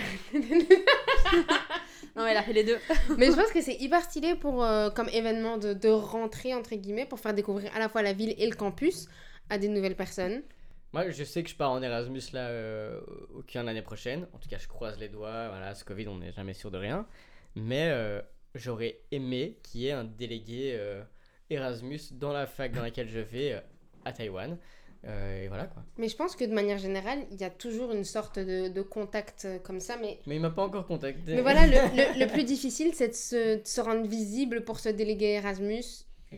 D: mais elle a fait les deux. *laughs*
C: mais je pense que c'est hyper stylé pour, euh, comme événement de, de rentrée, entre guillemets, pour faire découvrir à la fois la ville et le campus à des nouvelles personnes.
A: Moi, je sais que je pars en Erasmus là, euh, aucun l'année prochaine. En tout cas, je croise les doigts. Voilà, ce Covid, on n'est jamais sûr de rien. Mais euh, j'aurais aimé qu'il y ait un délégué euh, Erasmus dans la fac dans laquelle je vais euh, à Taïwan. et voilà quoi.
C: Mais je pense que de manière générale, il y a toujours une sorte de, de contact comme ça. Mais,
A: mais il m'a pas encore contacté.
C: Mais voilà, le, le, *laughs* plus difficile, c'est de se rendre visible pour ce délégué Erasmus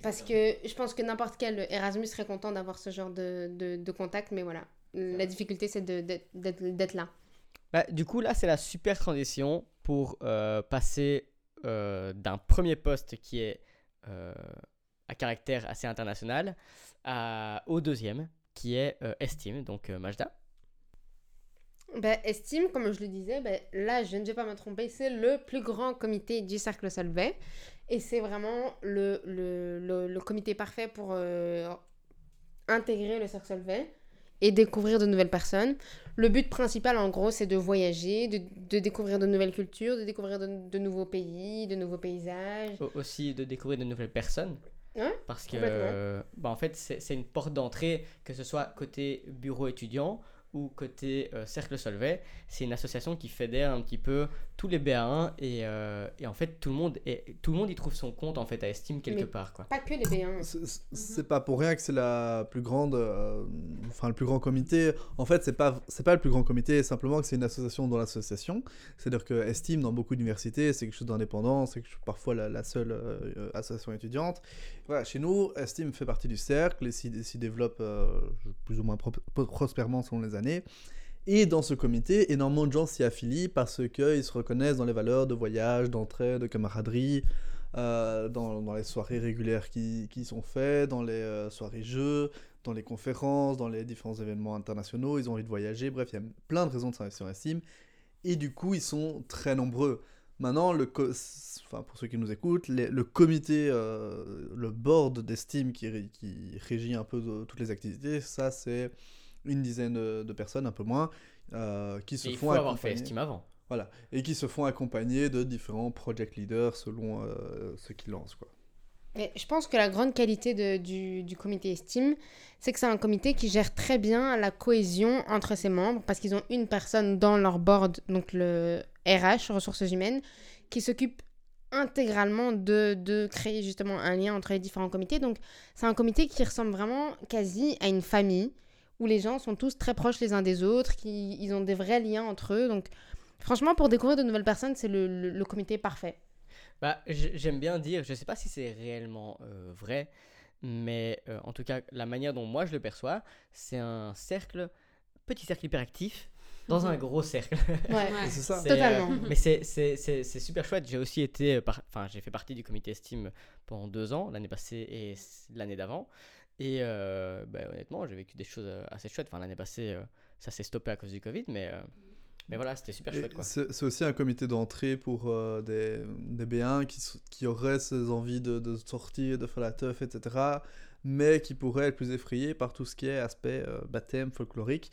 C: parce que je pense que n'importe quel Erasmus serait content d'avoir ce genre de, de, de, contact, mais voilà. La difficulté, c'est d'être là.
A: Bah, du coup, là, c'est la super transition pour euh, passer euh, d'un premier poste qui est euh, à caractère assez international à, au deuxième, qui est Estime, donc Majda.
C: Ben, Estime, comme je le disais, ben, là, je ne vais pas me tromper, c'est le plus grand comité du Cercle Solvay. Et c'est vraiment le, le, le, comité parfait pour euh, intégrer le Cercle Solvay et découvrir de nouvelles personnes. Le but principal, en gros, c'est de voyager, de, de, découvrir de nouvelles cultures, de découvrir de, de, nouveaux pays, de nouveaux paysages.
A: Aussi de découvrir de nouvelles personnes. Parce que, bah, en fait, c'est une porte d'entrée, que ce soit côté bureau étudiant ou côté euh, Cercle Solvay, c'est une association qui fédère un petit peu tous les BA1 et, euh, et, en fait tout le monde tout le monde y trouve son compte en fait à estime quelque part quoi.
C: Pas que les
B: B1. C'est pas pour rien que c'est la plus grande euh, enfin le plus grand comité. En fait, c'est pas c'est pas le plus grand comité, simplement que c'est une association dans l'association. C'est-à-dire que estime dans beaucoup d'universités, c'est quelque chose d'indépendant, c'est parfois la, la seule association étudiante. Voilà, chez nous, estime fait partie du cercle et s'y développe plus ou moins prospèrement selon les années et dans ce comité, énormément de gens s'y affilient parce qu'ils se reconnaissent dans les valeurs de voyage, d'entraide, de camaraderie, euh, dans, les soirées régulières qui, sont faites, dans les euh, soirées jeux, dans les conférences, dans les différents événements internationaux. Ils ont envie de voyager. Bref, il y a plein de raisons de s'investir en estime. Et du coup, ils sont très nombreux. Maintenant, le pour ceux qui nous écoutent, le comité, euh, le board d'estime qui régit un peu toutes les activités, ça c'est une dizaine de, personnes, un peu moins, euh, qui se
A: il
B: font
A: faut avoir fait Estime avant.
B: Voilà, et qui se font accompagner de différents project leaders selon euh, ce qu'ils lancent. Quoi.
C: Je pense que la grande qualité de, du, du, comité Estime, c'est que c'est un comité qui gère très bien la cohésion entre ses membres, parce qu'ils ont une personne dans leur board, donc le RH, ressources humaines, qui s'occupe intégralement de, de, créer justement un lien entre les différents comités. Donc c'est un comité qui ressemble vraiment quasi à une famille où les gens sont tous très proches les uns des autres, qui ils ont des vrais liens entre eux. Donc, franchement, pour découvrir de nouvelles personnes, c'est le, le, comité parfait.
A: Bah, j'aime bien dire, je sais pas si c'est réellement euh, vrai, mais euh, en tout cas, la manière dont moi je le perçois, c'est un cercle, petit cercle hyperactif, dans un gros cercle.
C: Ouais, *laughs* c'est ça. Totalement.
A: Euh, mais c'est super chouette. J'ai aussi été, enfin, j'ai fait partie du comité Steam pendant deux ans, l'année passée et l'année d'avant. Et euh, bah, honnêtement, j'ai vécu des choses euh, assez chouettes. Enfin, l'année passée, euh, ça s'est stoppé à cause du Covid, mais, mais voilà, c'était super chouette.
B: C'est aussi un comité d'entrée pour des, des, B1 qui, qui auraient ces envies de, de, sortir, de faire la teuf, etc. Mais qui pourraient être plus effrayés par tout ce qui est aspect baptême folklorique,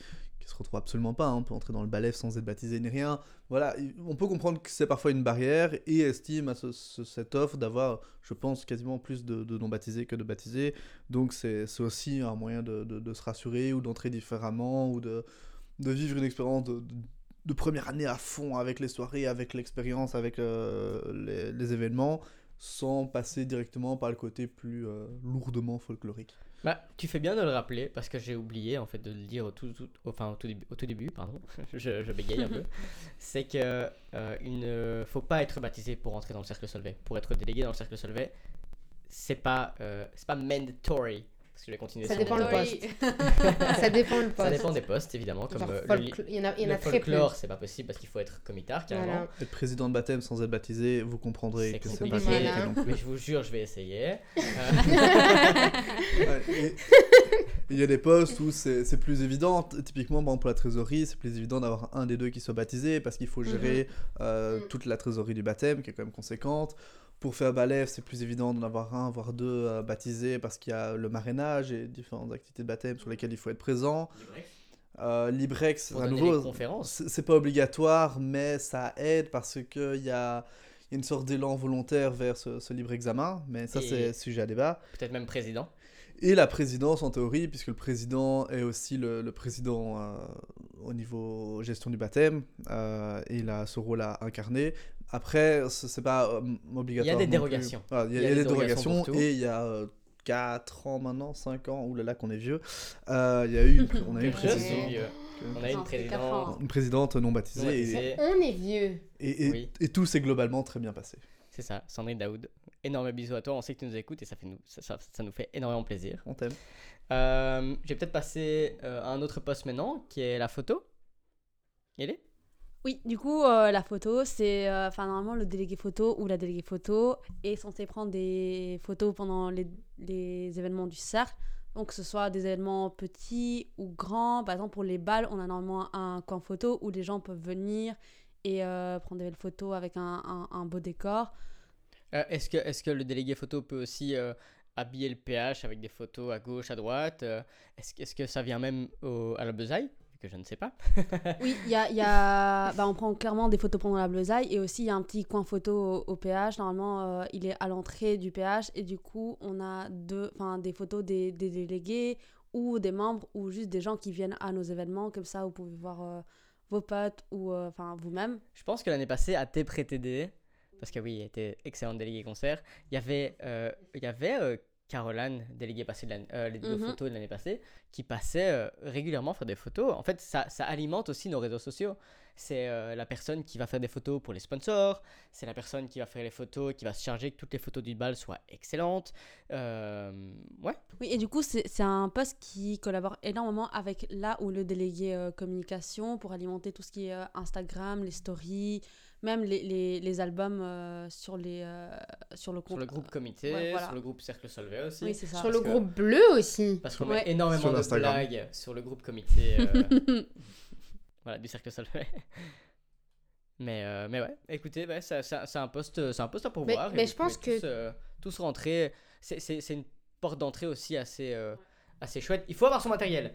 B: se retrouve absolument pas. Hein. On peut entrer dans le balève sans être baptisé ni rien. Voilà, on peut comprendre que c'est parfois une barrière et estime à cette offre d'avoir, je pense, quasiment plus de, non-baptisés que de baptisés. Donc c'est aussi un moyen de, se rassurer ou d'entrer différemment ou de, vivre une expérience de, première année à fond avec les soirées, avec l'expérience, avec euh, les, événements sans passer directement par le côté plus euh, lourdement folklorique.
A: Bah, tu fais bien de le rappeler parce que j'ai oublié en fait de le dire au tout, enfin, au tout, début, au tout début, pardon, *laughs* je, je, bégaye un peu. *laughs* C'est que euh, il ne faut pas être baptisé pour entrer dans le cercle Solvay. Pour être délégué dans le cercle Solvay, c'est pas, euh, c'est pas mandatory je vais continuer
C: ça dépend le poste. ça dépend le poste.
A: Ça dépend des postes, évidemment. Comme euh,
C: il y en a, il y en a
A: le très folklore, c'est pas possible parce qu'il faut être comitard, carrément.
B: Être président de baptême sans être baptisé, vous comprendrez que c'est
A: pas
B: compliqué.
A: Mais je vous jure, je vais essayer. *laughs*
B: il y a des postes où c'est plus évident. Typiquement, bon, pour la trésorerie, c'est plus évident d'avoir un des deux qui soit baptisé parce qu'il faut gérer mhm. euh, mm. toute la trésorerie du baptême, qui est quand même conséquente. Pour faire balève, c'est plus évident d'en avoir un, voire deux euh, baptisés, parce qu'il y a le marénage et différentes activités de baptême sur lesquelles il faut être présent. Euh, Librex, à nouveau, c'est pas obligatoire, mais ça aide parce qu'il y a une sorte d'élan volontaire vers ce, libre examen, mais ça c'est sujet à débat.
A: Peut-être même président.
B: Et la présidence en théorie, puisque le président est aussi le, président euh, au niveau gestion du baptême, euh, et il a ce rôle à incarner. Après, c'est pas obligatoire.
A: Il y a des dérogations.
B: il, y a, des, dérogations, et il y a 4 ans maintenant, 5 ans, oulala qu'on est vieux, euh, il y a eu on a eu une *laughs* présidente.
A: On a une présidente.
B: Une présidente non baptisée.
C: Et, on est vieux.
B: Et, et, tout s'est globalement très bien passé.
A: C'est ça, Sandrine Daoud. Énorme bisous à toi, on sait que tu nous écoutes et ça, fait nous, ça, ça, nous fait énormément plaisir.
B: On t'aime.
A: Euh, je vais peut-être passer euh, à un autre poste maintenant, qui est la photo. Il est
D: oui, du coup, euh, la photo, c'est. Euh, enfin, normalement, le délégué photo ou la déléguée photo est censé prendre des photos pendant les, événements du cercle. Donc, que ce soit des événements petits ou grands. Par exemple, pour les balles, on a normalement un coin photo où les gens peuvent venir et euh, prendre des belles photos avec un, beau décor.
A: est-ce, que, est-ce que le délégué photo peut aussi habiller le PH avec des photos à gauche, à droite? Est-ce, est-ce que ça vient même à la besaille? Que je ne sais pas. *laughs*
D: oui, il y a, y a... Bah, on prend clairement des photos pendant la bleusaille et aussi il y a un petit coin photo au, PH. Normalement, euh, il est à l'entrée du PH et du coup, on a deux, des photos des, des, délégués ou des membres ou juste des gens qui viennent à nos événements. Comme ça, vous pouvez voir euh, vos potes ou euh, vous-même.
A: Je pense que l'année passée, à prétédés, parce que oui, il était excellent délégué concert, il y avait, il y avait Caroline, déléguée passée de euh, mhm. photos de l'année passée, qui passait euh, régulièrement faire des photos. En fait, ça, ça alimente aussi nos réseaux sociaux. C'est euh, la personne qui va faire des photos pour les sponsors, c'est la personne qui va faire les photos, qui va se charger que toutes les photos du bal soient excellentes. ouais.
D: Oui, et du coup, c'est un poste qui collabore énormément avec là où le délégué communication pour alimenter tout ce qui est Instagram, les stories même les, les, les albums euh, sur, les, euh, sur le groupe.
A: Sur le groupe comité, sur le groupe Cercle Solvay aussi.
C: Oui, ça. Sur le groupe bleu aussi.
A: Parce qu'on met énormément de blagues sur le groupe comité euh, *laughs* voilà, du Cercle Solvay. *laughs* Mais, mais ouais, écoutez, ouais, c'est un, poste, un poste à pourvoir.
C: Mais, mais je pense que.
A: Tous, tous rentrer. C'est une porte d'entrée aussi assez assez chouette. Il faut avoir son matériel.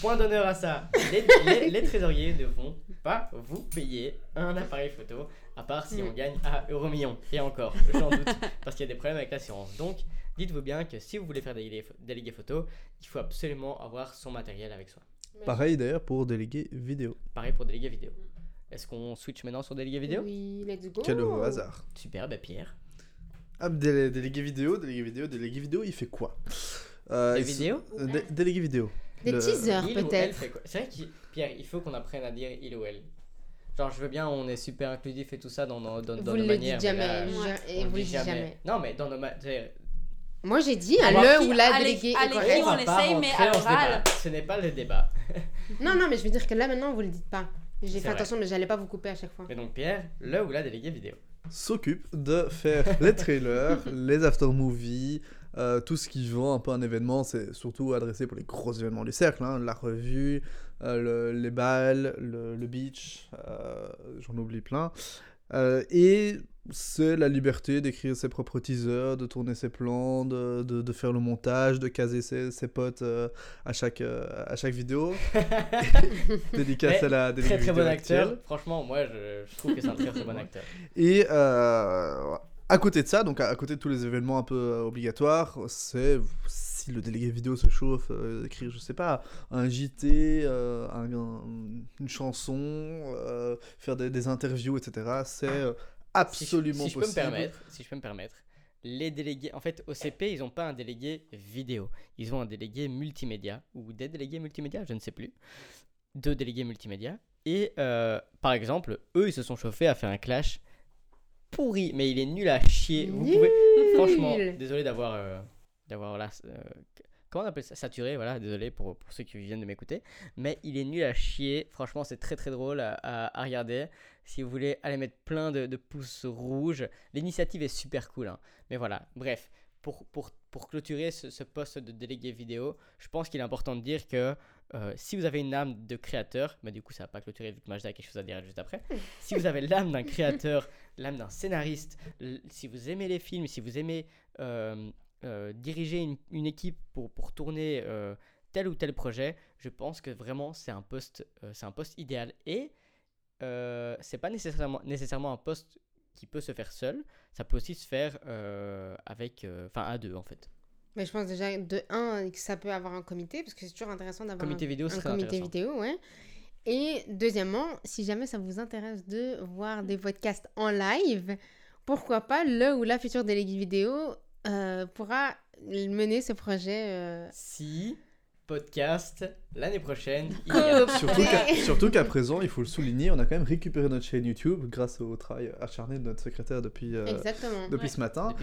A: Point d'honneur à ça. Les, trésoriers ne vont pas vous payer un appareil photo, à part si on gagne à euro million. Et encore, j'en doute, parce qu'il y a des problèmes avec l'assurance. Donc, dites-vous bien que si vous voulez faire des délégués photo, il faut absolument avoir son matériel avec soi.
B: Pareil d'ailleurs pour déléguer vidéo.
A: Pareil pour déléguer vidéo. Est-ce qu'on switch maintenant sur délégué vidéo?
C: Oui, let's go.
B: Quel hasard.
A: Super, bah Pierre.
B: Ah, délégué vidéo, délégué vidéo, délégué vidéo, il fait quoi?
A: Euh, des vidéos
B: Délégué vidéo.
C: Des teasers peut-être.
A: C'est vrai que Pierre, il faut qu'on apprenne à dire il ou elle. Genre, je veux bien, on est super inclusif et tout ça dans, dans, dans,
C: dans
A: nos
C: manières. Jamais, et vous le dites jamais.
A: Non, mais dans nos
C: Moi, j'ai dit à le ou la déléguée.
D: À l'écrit, on essaye, mais à l'oral.
A: Ce n'est pas le débat. *laughs*
C: non, non, mais je veux dire que là, maintenant, vous le dites pas. J'ai fait attention, mais j'allais pas vous couper à chaque fois.
A: Mais donc, Pierre, le ou la déléguée vidéo
B: s'occupe de faire les trailers, *laughs* les after-movies, euh, tout ce qui vend un peu un événement, c'est surtout adressé pour les gros événements du cercle, hein, la revue, euh, les balles, le, beach, euh, j'en oublie plein. et c'est la liberté d'écrire ses propres teasers, de tourner ses plans, de, de, faire le montage, de caser ses, ses potes à, chaque, à chaque vidéo. *laughs* Dédicace à la
A: Très très bon acteur. Franchement, moi je, je, trouve que c'est un très très bon acteur.
B: Et à côté de ça, donc à, côté de tous les événements un peu euh, obligatoires, c'est si le délégué vidéo se chauffe, euh, écrire, je sais pas, un JT, euh, une chanson, faire des, interviews, etc. C'est absolument
A: si je,
B: possible. Peux
A: me permettre, si je peux me permettre, les délégués, en fait, au CP, ils n'ont pas un délégué vidéo, ils ont un délégué multimédia, ou des délégués multimédia, je ne sais plus, deux délégués multimédia. Et par exemple, eux, ils se sont chauffés à faire un clash pourri, mais il est nul à chier. Vous pouvez, franchement, désolé d'avoir, euh, d'avoir là, euh, comment on appelle ça, saturé, voilà, désolé pour, pour ceux qui viennent de m'écouter, mais il est nul à chier. Franchement, c'est très très drôle à, à, regarder. Si vous voulez aller mettre plein de, de pouces rouges, l'initiative est super cool. Hein. Mais voilà, bref, pour, pour, pour clôturer ce, ce, poste de délégué vidéo, je pense qu'il est important de dire que euh, si vous avez une âme de créateur, mais du coup ça va pas clôturer vu que Majda a quelque chose à dire juste après. *laughs* si vous avez l'âme d'un créateur, l'âme d'un scénariste, si vous aimez les films, si vous aimez euh, euh, diriger une, une, équipe pour, pour tourner tel ou tel projet, je pense que vraiment c'est un poste, c'est un poste idéal. Et c'est pas nécessairement, nécessairement un poste qui peut se faire seul, ça peut aussi se faire avec, enfin à deux en fait.
C: Mais je pense déjà, de un, que ça peut avoir un comité, parce que c'est toujours intéressant d'avoir
A: un, vidéo
C: un comité vidéo. Ouais. Et deuxièmement, si jamais ça vous intéresse de voir des podcasts en live, pourquoi pas le ou la future déléguée vidéo euh, pourra mener ce projet. Euh,
A: si podcast l'année prochaine. *laughs*
B: surtout qu'à présent, il faut le souligner, on a quand même récupéré notre chaîne YouTube grâce au travail acharné de notre secrétaire depuis, euh, depuis ce *laughs* matin.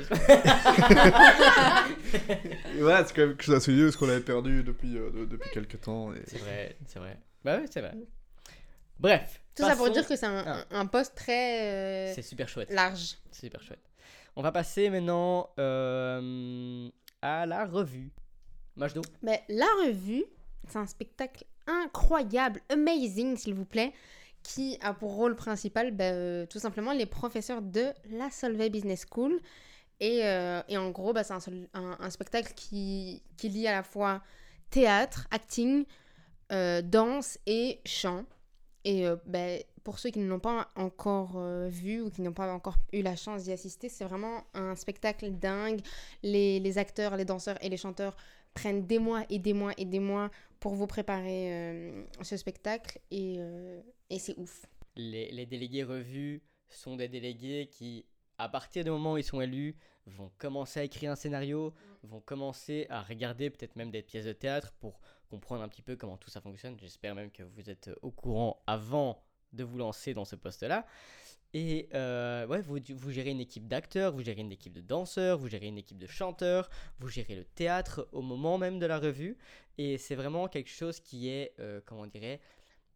B: voilà, c'est quand même quelque chose à souligner parce qu'on l'avait perdu depuis, euh, depuis quelques temps. Et...
A: C'est vrai, c'est vrai. Bah oui, c'est vrai. Bref.
C: Tout ça pour dire que c'est un, ah. un, poste très.
A: Euh, c'est super chouette.
C: Large.
A: C'est super chouette. On va passer maintenant à la revue.
C: Mais la revue, c'est un spectacle incroyable, amazing s'il vous plaît, qui a pour rôle principal ben, euh, tout simplement les professeurs de la Solvay Business School. Et, euh, et en gros, ben, c'est un, spectacle qui, qui lie à la fois théâtre, acting, euh, danse et chant. Et ben, pour ceux qui ne l'ont pas encore vu ou qui n'ont pas encore eu la chance d'y assister, c'est vraiment un spectacle dingue. Les, les, acteurs, les danseurs et les chanteurs prennent des mois et des mois et des mois pour vous préparer euh, ce spectacle et, euh, et c'est ouf.
A: Les, les, délégués revus sont des délégués qui, à partir du moment où ils sont élus, vont commencer à écrire un scénario, vont commencer à regarder peut-être même des pièces de théâtre pour comprendre un petit peu comment tout ça fonctionne. J'espère même que vous êtes au courant avant de vous lancer dans ce poste-là. Et euh, ouais, vous, vous, gérez une équipe d'acteurs, vous gérez une équipe de danseurs, vous gérez une équipe de chanteurs, vous gérez le théâtre au moment même de la revue. Et c'est vraiment quelque chose qui est, euh, comment on dirait,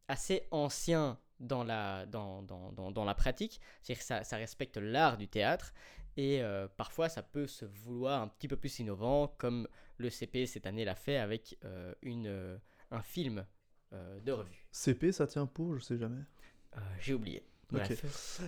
A: assez ancien dans la, dans, dans, dans, dans la pratique. C'est-à-dire que ça, ça respecte l'art du théâtre. Et euh, parfois, ça peut se vouloir un petit peu plus innovant, comme le CP cette année l'a fait avec une, un film de revue.
B: CP, ça tient pour, je sais jamais.
A: J'ai oublié.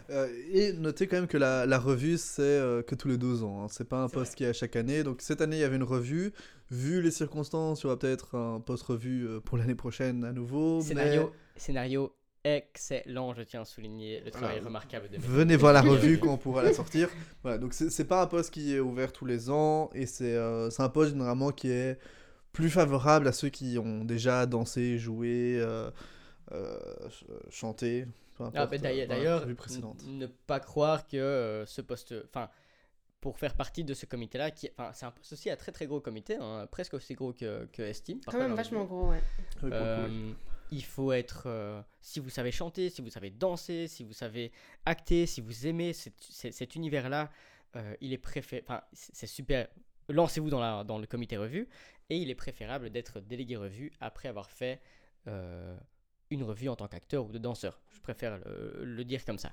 B: Euh, et notez quand même que la, la revue, c'est euh, que tous les deux ans. Hein. C'est pas un poste qui est à chaque année. Donc cette année, il y avait une revue. Vu les circonstances, il y aura peut-être un post-revue euh, pour l'année prochaine à nouveau.
A: Scénario, scénario excellent, je tiens à souligner le travail remarquable de
B: Venez voir la revue *laughs* quand on pourra la sortir. Voilà, donc c'est pas un poste qui est ouvert tous les ans. Et c'est un poste généralement qui est plus favorable à ceux qui ont déjà dansé, joué, chanté
A: ah, d'ailleurs, ne pas croire que euh, ce poste. Enfin, pour faire partie de ce comité-là. Qui, enfin, c'est un poste aussi un très très gros comité, hein, presque aussi gros que, que Steam.
C: Quand même vachement gros, ouais.
A: Euh, il faut être, euh, si vous savez chanter, si vous savez danser, si vous savez acter, si vous aimez cet, univers-là, euh, il est préféré, enfin, c'est super. Lancez-vous dans, la, dans le comité revue et il est préférable d'être délégué revue après avoir fait une revue en tant qu'acteur ou de danseur. Je préfère le dire comme ça.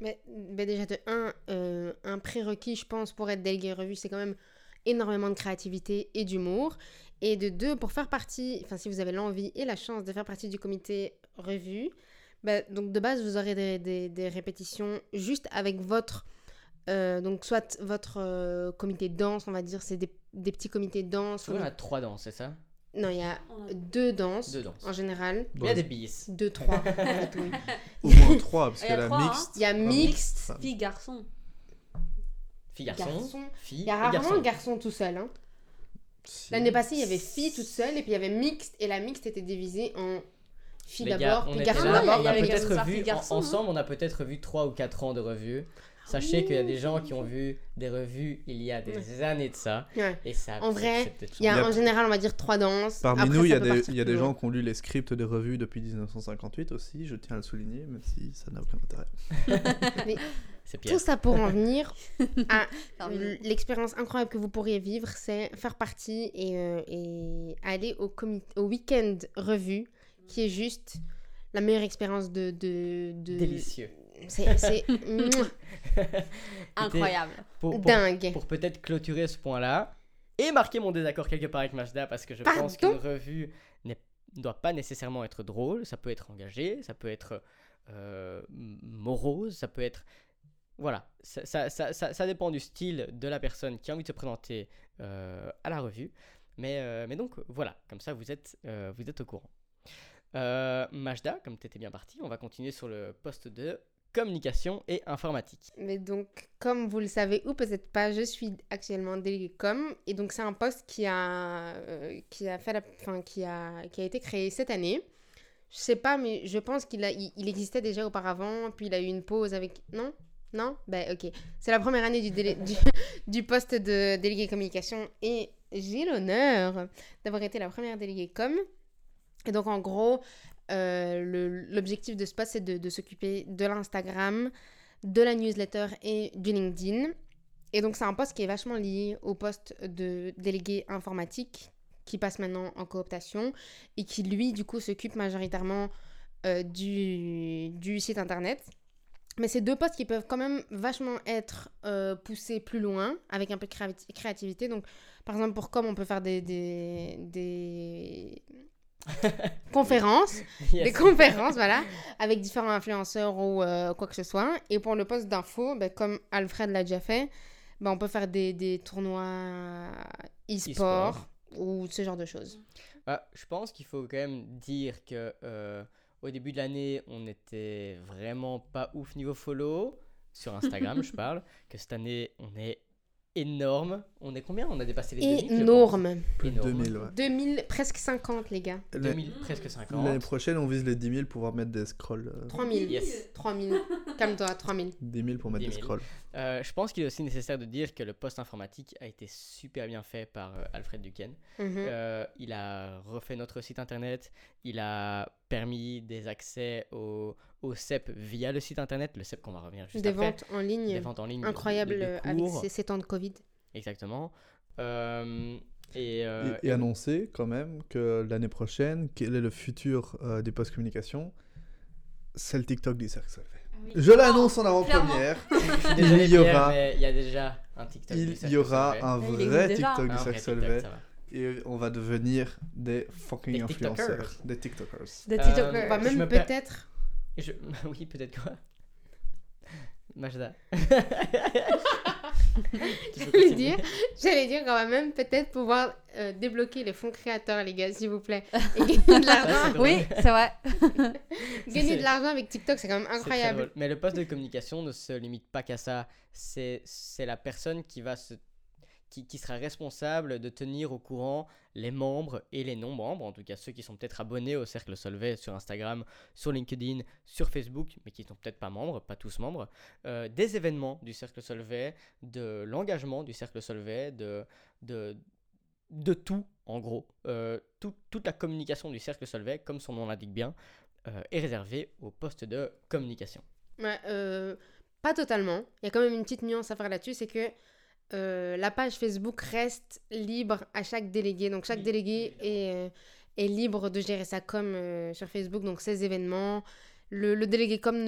C: Mais, déjà, de un, euh, un prérequis, je pense, pour être délégué revue, c'est quand même énormément de créativité et d'humour. Et de deux, pour faire partie, enfin, si vous avez l'envie et la chance de faire partie du comité revue, bah, donc de base, vous aurez des, des, répétitions juste avec votre. Euh, donc, soit votre euh, comité de danse, on va dire, c'est des, des petits comités de danse.
A: On a trois danses, c'est ça?
C: Non, il y a deux danses, en général.
A: Il y a des bis.
C: Deux, trois. *laughs*
B: Au moins trois, parce qu'il y a la
C: hein.
B: mixte.
C: Il y a mixte.
D: Fille, garçon.
A: Fille, garçon.
C: Il y a rarement garçon tout seul. Hein. L'année passée, il y avait fille toute seule, et puis il y avait mixte, et la mixte était divisée en fille d'abord, puis garçon d'abord.
A: On a peut-être vu, ensemble, on a peut-être vu trois ou quatre ans de revue. Sachez qu'il y a des gens qui ont vu des revues il y a des années de ça. Et ça
C: en vrai, il y a en général, on va dire trois danses.
B: Parmi nous, il y a, des, y a des gens qui ont lu les scripts des revues depuis 1958 aussi, je tiens à le souligner, même si ça n'a aucun intérêt. *laughs* *laughs*
C: tout ça pour en venir *laughs* à l'expérience incroyable que vous pourriez vivre, c'est faire partie et, euh, et aller au, au week-end revue, qui est juste la meilleure expérience de, de, de...
A: Délicieux
C: c'est *laughs* incroyable.
A: Pour,
C: Dingue.
A: Pour peut-être clôturer ce point-là et marquer mon désaccord quelque part avec Majda parce que je pense qu'une revue ne doit pas nécessairement être drôle, ça peut être engagé, ça peut être euh, morose, ça peut être... Voilà, ça, ça, ça, ça, dépend du style de la personne qui a envie de se présenter euh, à la revue. Mais, euh, mais donc voilà, comme ça vous êtes, vous êtes au courant. Majda, comme tu étais bien parti, on va continuer sur le poste de communication et informatique.
C: Mais donc, comme vous le savez ou peut-être pas, je suis actuellement déléguée com et donc c'est un poste qui a, euh, qui a fait la, fin, qui a, qui a été créé cette année. Je sais pas, mais je pense qu'il a, il, existait déjà auparavant, puis il a eu une pause avec, non, non, ben ok. C'est la première année du, du, *laughs* du, poste de délégué communication et j'ai l'honneur d'avoir été la première déléguée com. Et donc en gros, l'objectif de ce poste, c'est de, s'occuper de l'Instagram, de la newsletter et du LinkedIn. Et donc, c'est un poste qui est vachement lié au poste de délégué informatique qui passe maintenant en cooptation et qui, lui, du coup, s'occupe majoritairement euh, du, du, site internet. Mais c'est deux postes qui peuvent quand même vachement être euh, poussés plus loin avec un peu de créativité. Donc, par exemple, pour comme on peut faire des, des *laughs* conférences, des conférences, voilà, avec différents influenceurs ou euh, quoi que ce soit. Et pour le poste d'info, ben, comme Alfred l'a déjà fait, ben, on peut faire des, des tournois e-sport ou ce genre de choses.
A: Bah, je pense qu'il faut quand même dire que euh, au début de l'année, on n'était vraiment pas ouf niveau follow sur Instagram, je *laughs* parle, que cette année, on est énorme. On est combien? On a dépassé les 2000
C: Énorme.
B: Plus de 2000, ouais.
C: 2000, presque 50, les gars.
A: 2000, presque 50.
B: L'année prochaine, on vise les 10 000 pour pouvoir mettre des scrolls.
C: 3000. Yes. 3000. Calme-toi, 3000.
B: 10 000 pour mettre des scrolls.
A: Euh, je pense qu'il est aussi nécessaire de dire que le poste informatique a été super bien fait par euh, Alfred Duquesne. Mhm. Euh, il a refait notre site internet, il a permis des accès au, au CEP via le site internet, le CEP qu'on va revenir juste
C: des
A: après.
C: Ventes en ligne, des ventes en ligne. Incroyable avec ces, temps de Covid.
A: Exactement. et,
B: et, annoncer quand même que l'année prochaine, quel est le futur des postes communication? C'est le TikTok du Cercle Solvay. Je l'annonce en avant-première. *laughs*
A: il y aura. Il y a déjà un TikTok.
B: Il y aura un vrai TikTok du Cercle Solvay. Et on va devenir des fucking influenceurs. Des TikTokers.
C: Des TikTokers. Euh, bah, même peut-être.
A: Je... *laughs* Oui, peut-être quoi Majda. *laughs* *laughs*
C: J'allais dire, j'allais dire qu'on va même peut-être pouvoir euh, débloquer les fonds créateurs, les gars, s'il vous plaît. Et gagner de l'argent.
D: oui, c'est vrai.
C: gagner de l'argent avec TikTok, c'est quand même incroyable.
A: Mais le poste de communication ne se limite pas qu'à ça. C'est la personne qui va se qui, sera responsable de tenir au courant les membres et les non-membres, en tout cas ceux qui sont peut-être abonnés au Cercle Solvay sur Instagram, sur LinkedIn, sur Facebook, mais qui ne sont peut-être pas membres, pas tous membres, euh, des événements du Cercle Solvay, de l'engagement du Cercle Solvay, de, de, de tout, en gros. Euh, toute la communication du Cercle Solvay, comme son nom l'indique bien, euh, est réservée au poste de communication.
C: Ouais, pas totalement. Il y a quand même une petite nuance à faire là-dessus, c'est que euh, la page Facebook reste libre à chaque délégué. Donc chaque délégué est, euh, est, libre de gérer ça comme euh, sur Facebook, donc ses événements. Le, le délégué comme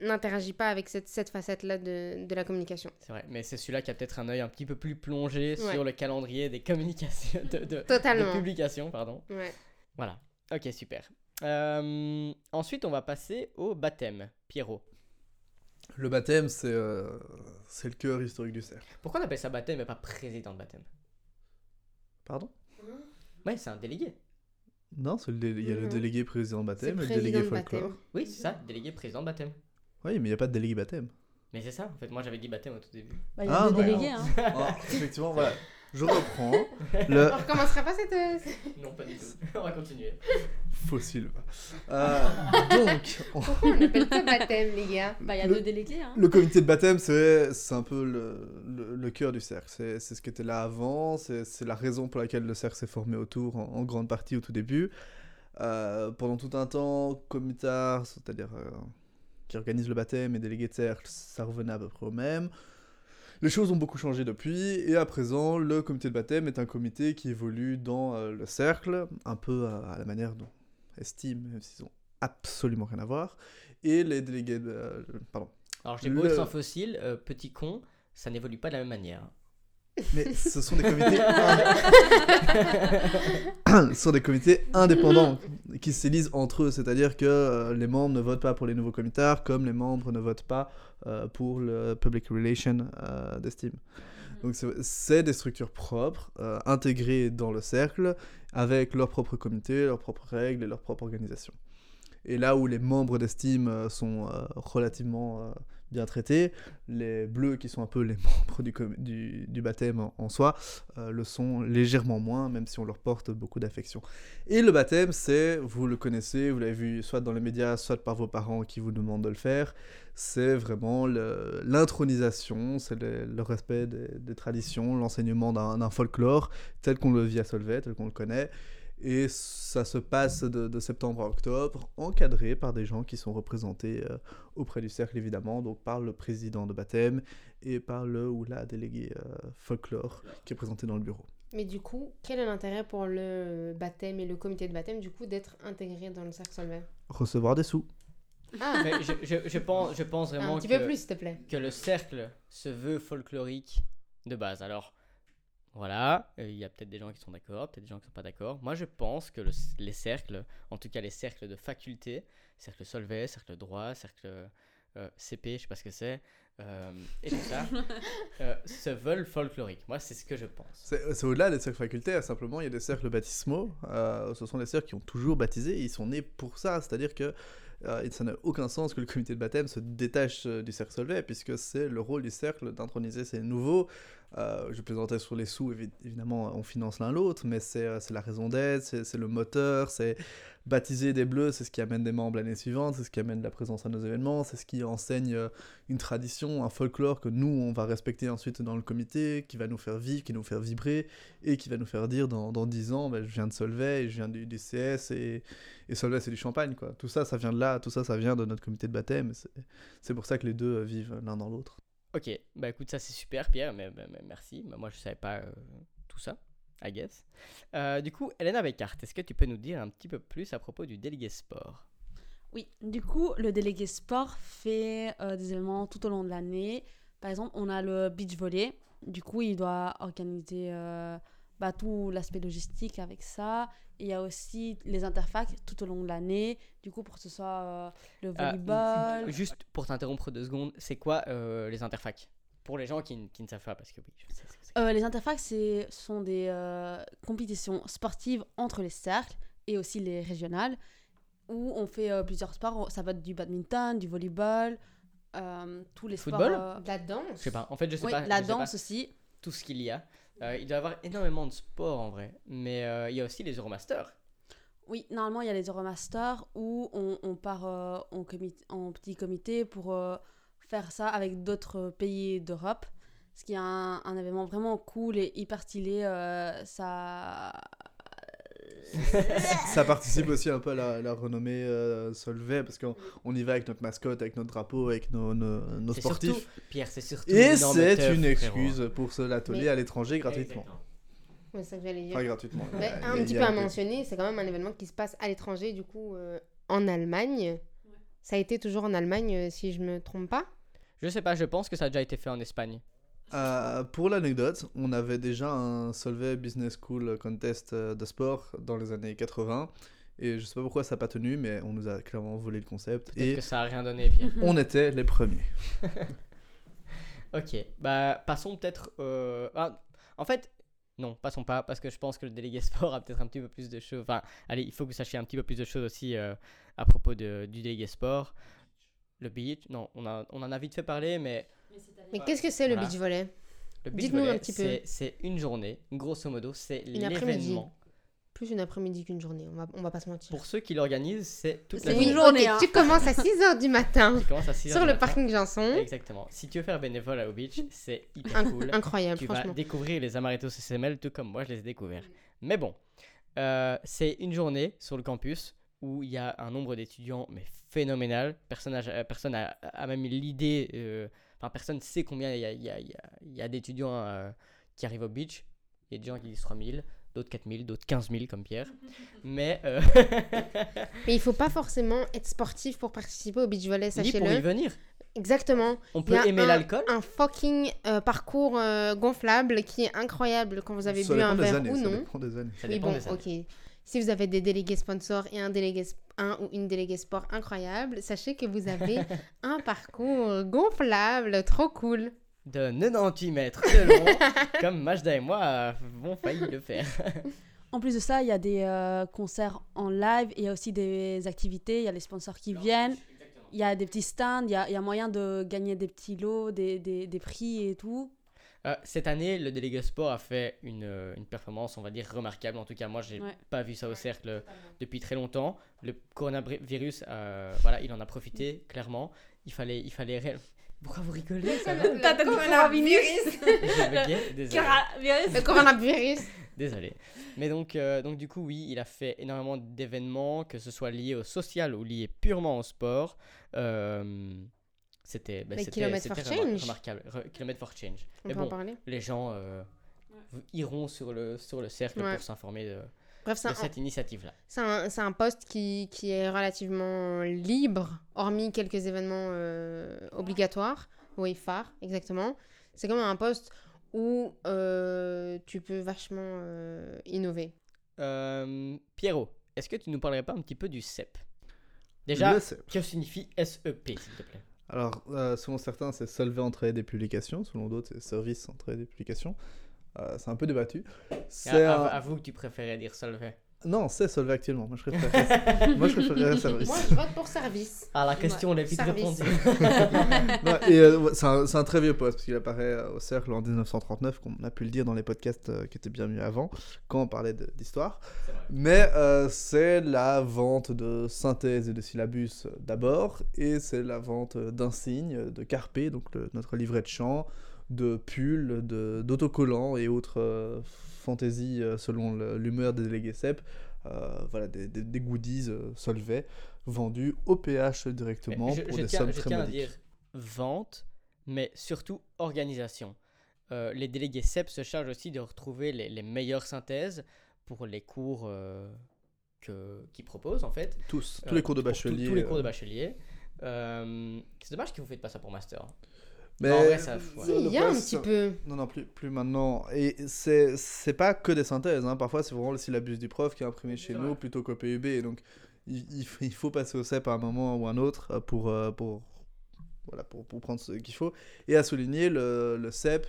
C: n'interagit pas avec cette, cette facette-là de, de, la communication.
A: C'est vrai, mais c'est celui-là qui a peut-être un œil un petit peu plus plongé sur le calendrier des communications, de, de,
C: Totalement.
A: de publication, pardon.
C: Ouais.
A: Voilà, ok, super. ensuite, on va passer au baptême. Pierrot,
B: le baptême, c'est euh, c'est le cœur historique du cercle.
A: Pourquoi on appelle ça baptême et pas président de baptême?
B: Pardon?
A: Ouais, c'est un délégué.
B: Non, il y a le délégué président de baptême et le délégué folklore.
A: Oui, c'est ça, délégué président de baptême.
B: Oui, mais il n'y a pas de délégué baptême.
A: Mais c'est ça, en fait, moi j'avais dit baptême au tout début.
D: Bah, il y a ah, des délégués, hein.
B: Ah, effectivement, voilà. Je reprends. *laughs*
C: Le... On recommencera pas cette.
A: non, pas du tout. On va continuer.
B: Fossile. Euh, *laughs* donc.
C: Pourquoi on appelle ça baptême, les gars
D: Bah, il y a deux délégués. Hein.
B: Le comité de baptême, c'est un peu le, le, cœur du cercle. C'est ce qui était là avant. C'est la raison pour laquelle le cercle s'est formé autour, en, grande partie au tout début. Euh, pendant tout un temps, comitard, c'est-à-dire euh, qui organise le baptême et délégué de cercle, ça revenait à peu près au même. Les choses ont beaucoup changé depuis, et à présent, le comité de baptême est un comité qui évolue dans euh, le cercle, un peu à, la manière dont estime, même s'ils ont absolument rien à voir, et les délégués de... Euh, pardon.
A: Alors j'ai beau être un fossile, euh, petit con, ça n'évolue pas de la même manière.
B: Mais *laughs* ce sont des comités, *coughs* ce sont des comités indépendants qui s'élisent entre eux, c'est-à-dire que euh, les membres ne votent pas pour les nouveaux comitards comme les membres ne votent pas euh, pour le public relation euh, d'estime. Donc c'est des structures propres, intégrées dans le cercle, avec leur propre comité, leurs propres règles et leur propre organisation. Et là où les membres d'estime sont relativement bien traités. Les bleus, qui sont un peu les *laughs* membres du, baptême en, soi, euh, le sont légèrement moins, même si on leur porte beaucoup d'affection. Et le baptême, c'est, vous le connaissez, vous l'avez vu soit dans les médias, soit par vos parents qui vous demandent de le faire, c'est vraiment l'intronisation, c'est le, respect des, des traditions, l'enseignement d'un folklore tel qu'on le vit à Solvay, tel qu'on le connaît. Et ça se passe de, septembre à octobre, encadré par des gens qui sont représentés euh, auprès du cercle, évidemment, donc par le président de baptême et par le ou la déléguée euh, folklore qui est présenté dans le bureau.
C: Mais du coup, quel est l'intérêt pour le baptême et le comité de baptême, du coup, d'être intégré dans le cercle Solvay
B: Recevoir des sous.
A: Ah. Mais je, je, je, pense, je pense vraiment
C: Un petit peu plus, s'il te plaît.
A: que le cercle se veut folklorique de base. Alors, voilà, euh, il y a peut-être des gens qui sont d'accord, peut-être des gens qui ne sont pas d'accord. Moi, je pense que les cercles, en tout cas les cercles de faculté, cercle Solvay, cercle droit, cercle euh, CP, je sais pas ce que c'est, euh, et tout ça, *laughs* se veulent folkloriques. Moi, c'est ce que je pense.
B: C'est au-delà des cercles facultaires, simplement, il y a des cercles baptismaux. ce sont des cercles qui ont toujours baptisé, ils sont nés pour ça, c'est-à-dire que euh, ça n'a aucun sens que le comité de baptême se détache du cercle Solvay, puisque c'est le rôle du cercle d'introniser ces nouveaux, euh, je plaisantais sur les sous, évidemment, on finance l'un l'autre, mais c'est euh, la raison d'être, c'est le moteur, c'est baptiser des bleus, c'est ce qui amène des membres l'année suivante, c'est ce qui amène la présence à nos événements, c'est ce qui enseigne euh, une tradition, un folklore que nous, on va respecter ensuite dans le comité, qui va nous faire vivre, qui va nous faire vibrer, et qui va nous faire dire dans, dans 10 ans, ben, je viens de Solvay, je viens du, CS, et, et Solvay, c'est du champagne, quoi. Tout ça, ça vient de là, tout ça, ça vient de notre comité de baptême, c'est pour ça que les deux vivent l'un dans l'autre.
A: Ok, bah écoute, ça c'est super, Pierre, mais, merci. moi, je savais pas euh, tout ça, I guess. Euh, du coup, Elena Beckart, est-ce que tu peux nous dire un petit peu plus à propos du délégué sport?
D: Oui, du coup, le délégué sport fait euh, des événements tout au long de l'année. Par exemple, on a le beach volley. Du coup, il doit organiser bah, tout l'aspect logistique avec ça. il y a aussi les interfacs tout au long de l'année, du coup, pour que ce soit euh, le ah, volleyball.
A: juste pour t'interrompre deux secondes, c'est quoi euh, les interfacs Pour les gens qui, qui, ne savent pas, parce que oui, je sais
D: euh, les interfacs, ce sont des compétitions sportives entre les cercles et aussi les régionales, où on fait plusieurs sports. Ça va être du badminton, du volleyball, tous les
A: Football
D: sports.
C: de la danse
A: Je sais pas, en fait, je sais
D: oui,
A: pas.
D: La danse aussi.
A: tout ce qu'il y a. il doit y avoir énormément de sport en vrai, mais il y a aussi les Euromasters.
D: Oui, normalement, il y a les Euromasters où on, on part en, en, petit comité pour faire ça avec d'autres pays d'Europe. Ce qui est un, un, événement vraiment cool et hyper stylé. ça *laughs*
B: ça participe aussi un peu à la, renommée euh, Solvay parce qu'on on y va avec notre mascotte, avec notre drapeau, avec nos, nos, sportifs.
A: Pierre, c'est surtout.
B: Et c'est une excuse pour se l'atelier à l'étranger gratuitement.
C: c'est ça que j'allais dire.
B: Pas gratuitement.
C: un petit peu à mentionner, c'est quand même un événement qui se passe à l'étranger, du coup, euh, en Allemagne. Ça a été toujours en Allemagne, euh, si je me trompe pas.
A: Je sais pas, je pense que ça a déjà été fait en Espagne.
B: Euh, pour l'anecdote, on avait déjà un Solvay Business School Contest euh, de sport dans les années 80. Et je sais pas pourquoi ça n'a pas tenu, mais on nous a clairement volé le concept.
A: Et que ça a rien donné, Pierre. *laughs*
B: on était les premiers. *laughs*
A: ok, bah passons peut-être. Euh... Ah, en fait, non, passons pas, parce que je pense que le délégué *laughs* sport a peut-être un petit peu plus de choses. Enfin, allez, il faut que vous sachiez un petit peu plus de choses aussi euh, à propos de, du délégué sport. Le beach, non, on, a, on en a vite fait parler, mais
C: mais qu'est-ce que c'est le beach volley? Dites-nous un petit peu.
A: C'est une journée, grosso modo, c'est l'événement.
C: Plus une après-midi qu'une journée, on va, on va pas se mentir.
A: Pour ceux qui l'organisent, c'est toute
C: la une journée. Hein. Tu commences à 6h du matin sur le parking Janson.
A: Exactement. Si tu veux faire bénévole à au beach, c'est hyper cool.
C: Incroyable,
A: tu
C: vas
A: découvrir les Amaretto CCML tout comme moi je les ai découverts. Mais bon, euh, c'est une journée sur le campus où il y a un nombre d'étudiants mais phénoménal. Personne n'a personne a, a, même l'idée euh, personne ne sait combien il y a, y a, y a d'étudiants euh, qui arrivent au beach. Il y a des gens qui disent 3000, d'autres 4000, d'autres 15 000 comme Pierre. *laughs* Mais, euh...
C: Mais il faut pas forcément être sportif pour participer au beach volley, sachez-le.
A: pour y venir.
C: Exactement.
A: On peut aimer l'alcool.
C: Un fucking euh, parcours euh, gonflable qui est incroyable quand vous avez bu un verre ou non.
B: Ça dépend des années.
A: Ça dépend des
C: années. ok. Si vous avez des délégués sponsors et un, délégué, un ou une déléguée sport incroyable, sachez que vous avez *laughs* un parcours gonflable, trop cool.
A: De 98 mètres de long, *laughs* comme Majda et moi avons failli le faire. *laughs*
D: En plus de ça, il y a des euh, concerts en live, il y a aussi des activités, il y a les sponsors qui viennent, il y a des petits stands, il y a, y a, moyen de gagner des petits lots, des, des, des prix et tout.
A: Euh, cette année, le délégué sport a fait une, euh, une, performance, on va dire, remarquable. En tout cas, moi, j'ai n'ai pas vu ça au cercle depuis très longtemps. Le coronavirus, euh, voilà, il en a profité, clairement. Il fallait, il fallait Pourquoi vous rigolez ça va
C: le coronavirus *laughs*
A: Désolé.
C: Le coronavirus
A: Désolé. Mais donc, donc, du coup, oui, il a fait énormément d'événements, que ce soit lié au social ou lié purement au sport. C'était bah, remarquable. Kilomètre for Change.
C: On Mais bon,
A: les gens euh, iront sur le, sur le cercle pour s'informer de, Bref, de cette initiative-là.
C: C'est un, un, poste qui, qui, est relativement libre, hormis quelques événements euh, obligatoires. Oui, phare, exactement. C'est comme un poste où euh, tu peux vachement innover.
A: Pierrot, est-ce que tu nous parlerais pas un petit peu du CEP Déjà, que signifie SEP, s'il te plaît?
B: Alors, euh, selon certains, c'est Solvay entrée des publications, selon d'autres, c'est Service entrée des publications. Euh, c'est un peu débattu.
A: C'est à, à, vous que tu préférais dire Solvay
B: non, c'est Solvay actuellement. Moi, je préfère, *laughs* Moi, je préférerais
C: service. Moi, je vote pour service.
A: Ah, la question, on est vite répondue.
B: euh, c'est un, un, très vieux poste, parce qu'il apparaît euh, au cercle en 1939, comme on a pu le dire dans les podcasts euh, qui étaient bien mieux avant, quand on parlait d'histoire. Mais euh, c'est la vente de synthèse et de syllabus d'abord, et c'est la vente d'insignes, de carpe, donc notre livret de chant, de pulls, d'autocollants et autres fantasy euh, selon l'humeur des délégués CEP. Euh, voilà, des, des, goodies euh, Solvay vendus au PH directement pour des sommes très modiques. dire
A: vente, mais surtout organisation. les délégués CEP se chargent aussi de retrouver les, les meilleures synthèses pour les cours qu'ils proposent en fait.
B: Tous, tous les cours de bachelier.
A: Tous, les cours de bachelier. c'est dommage que vous ne faites pas ça pour master.
B: Mais
C: il y a un petit peu.
B: Non, non, plus, plus maintenant. Et c'est pas que des synthèses. Hein. Parfois, c'est vraiment le syllabus du prof qui est imprimé chez nous plutôt qu'au PUB. Donc, il, il, faut passer au CEP à un moment ou un autre euh, pour, euh, pour, voilà, pour, pour prendre ce qu'il faut. Et à souligner, le, le CEP,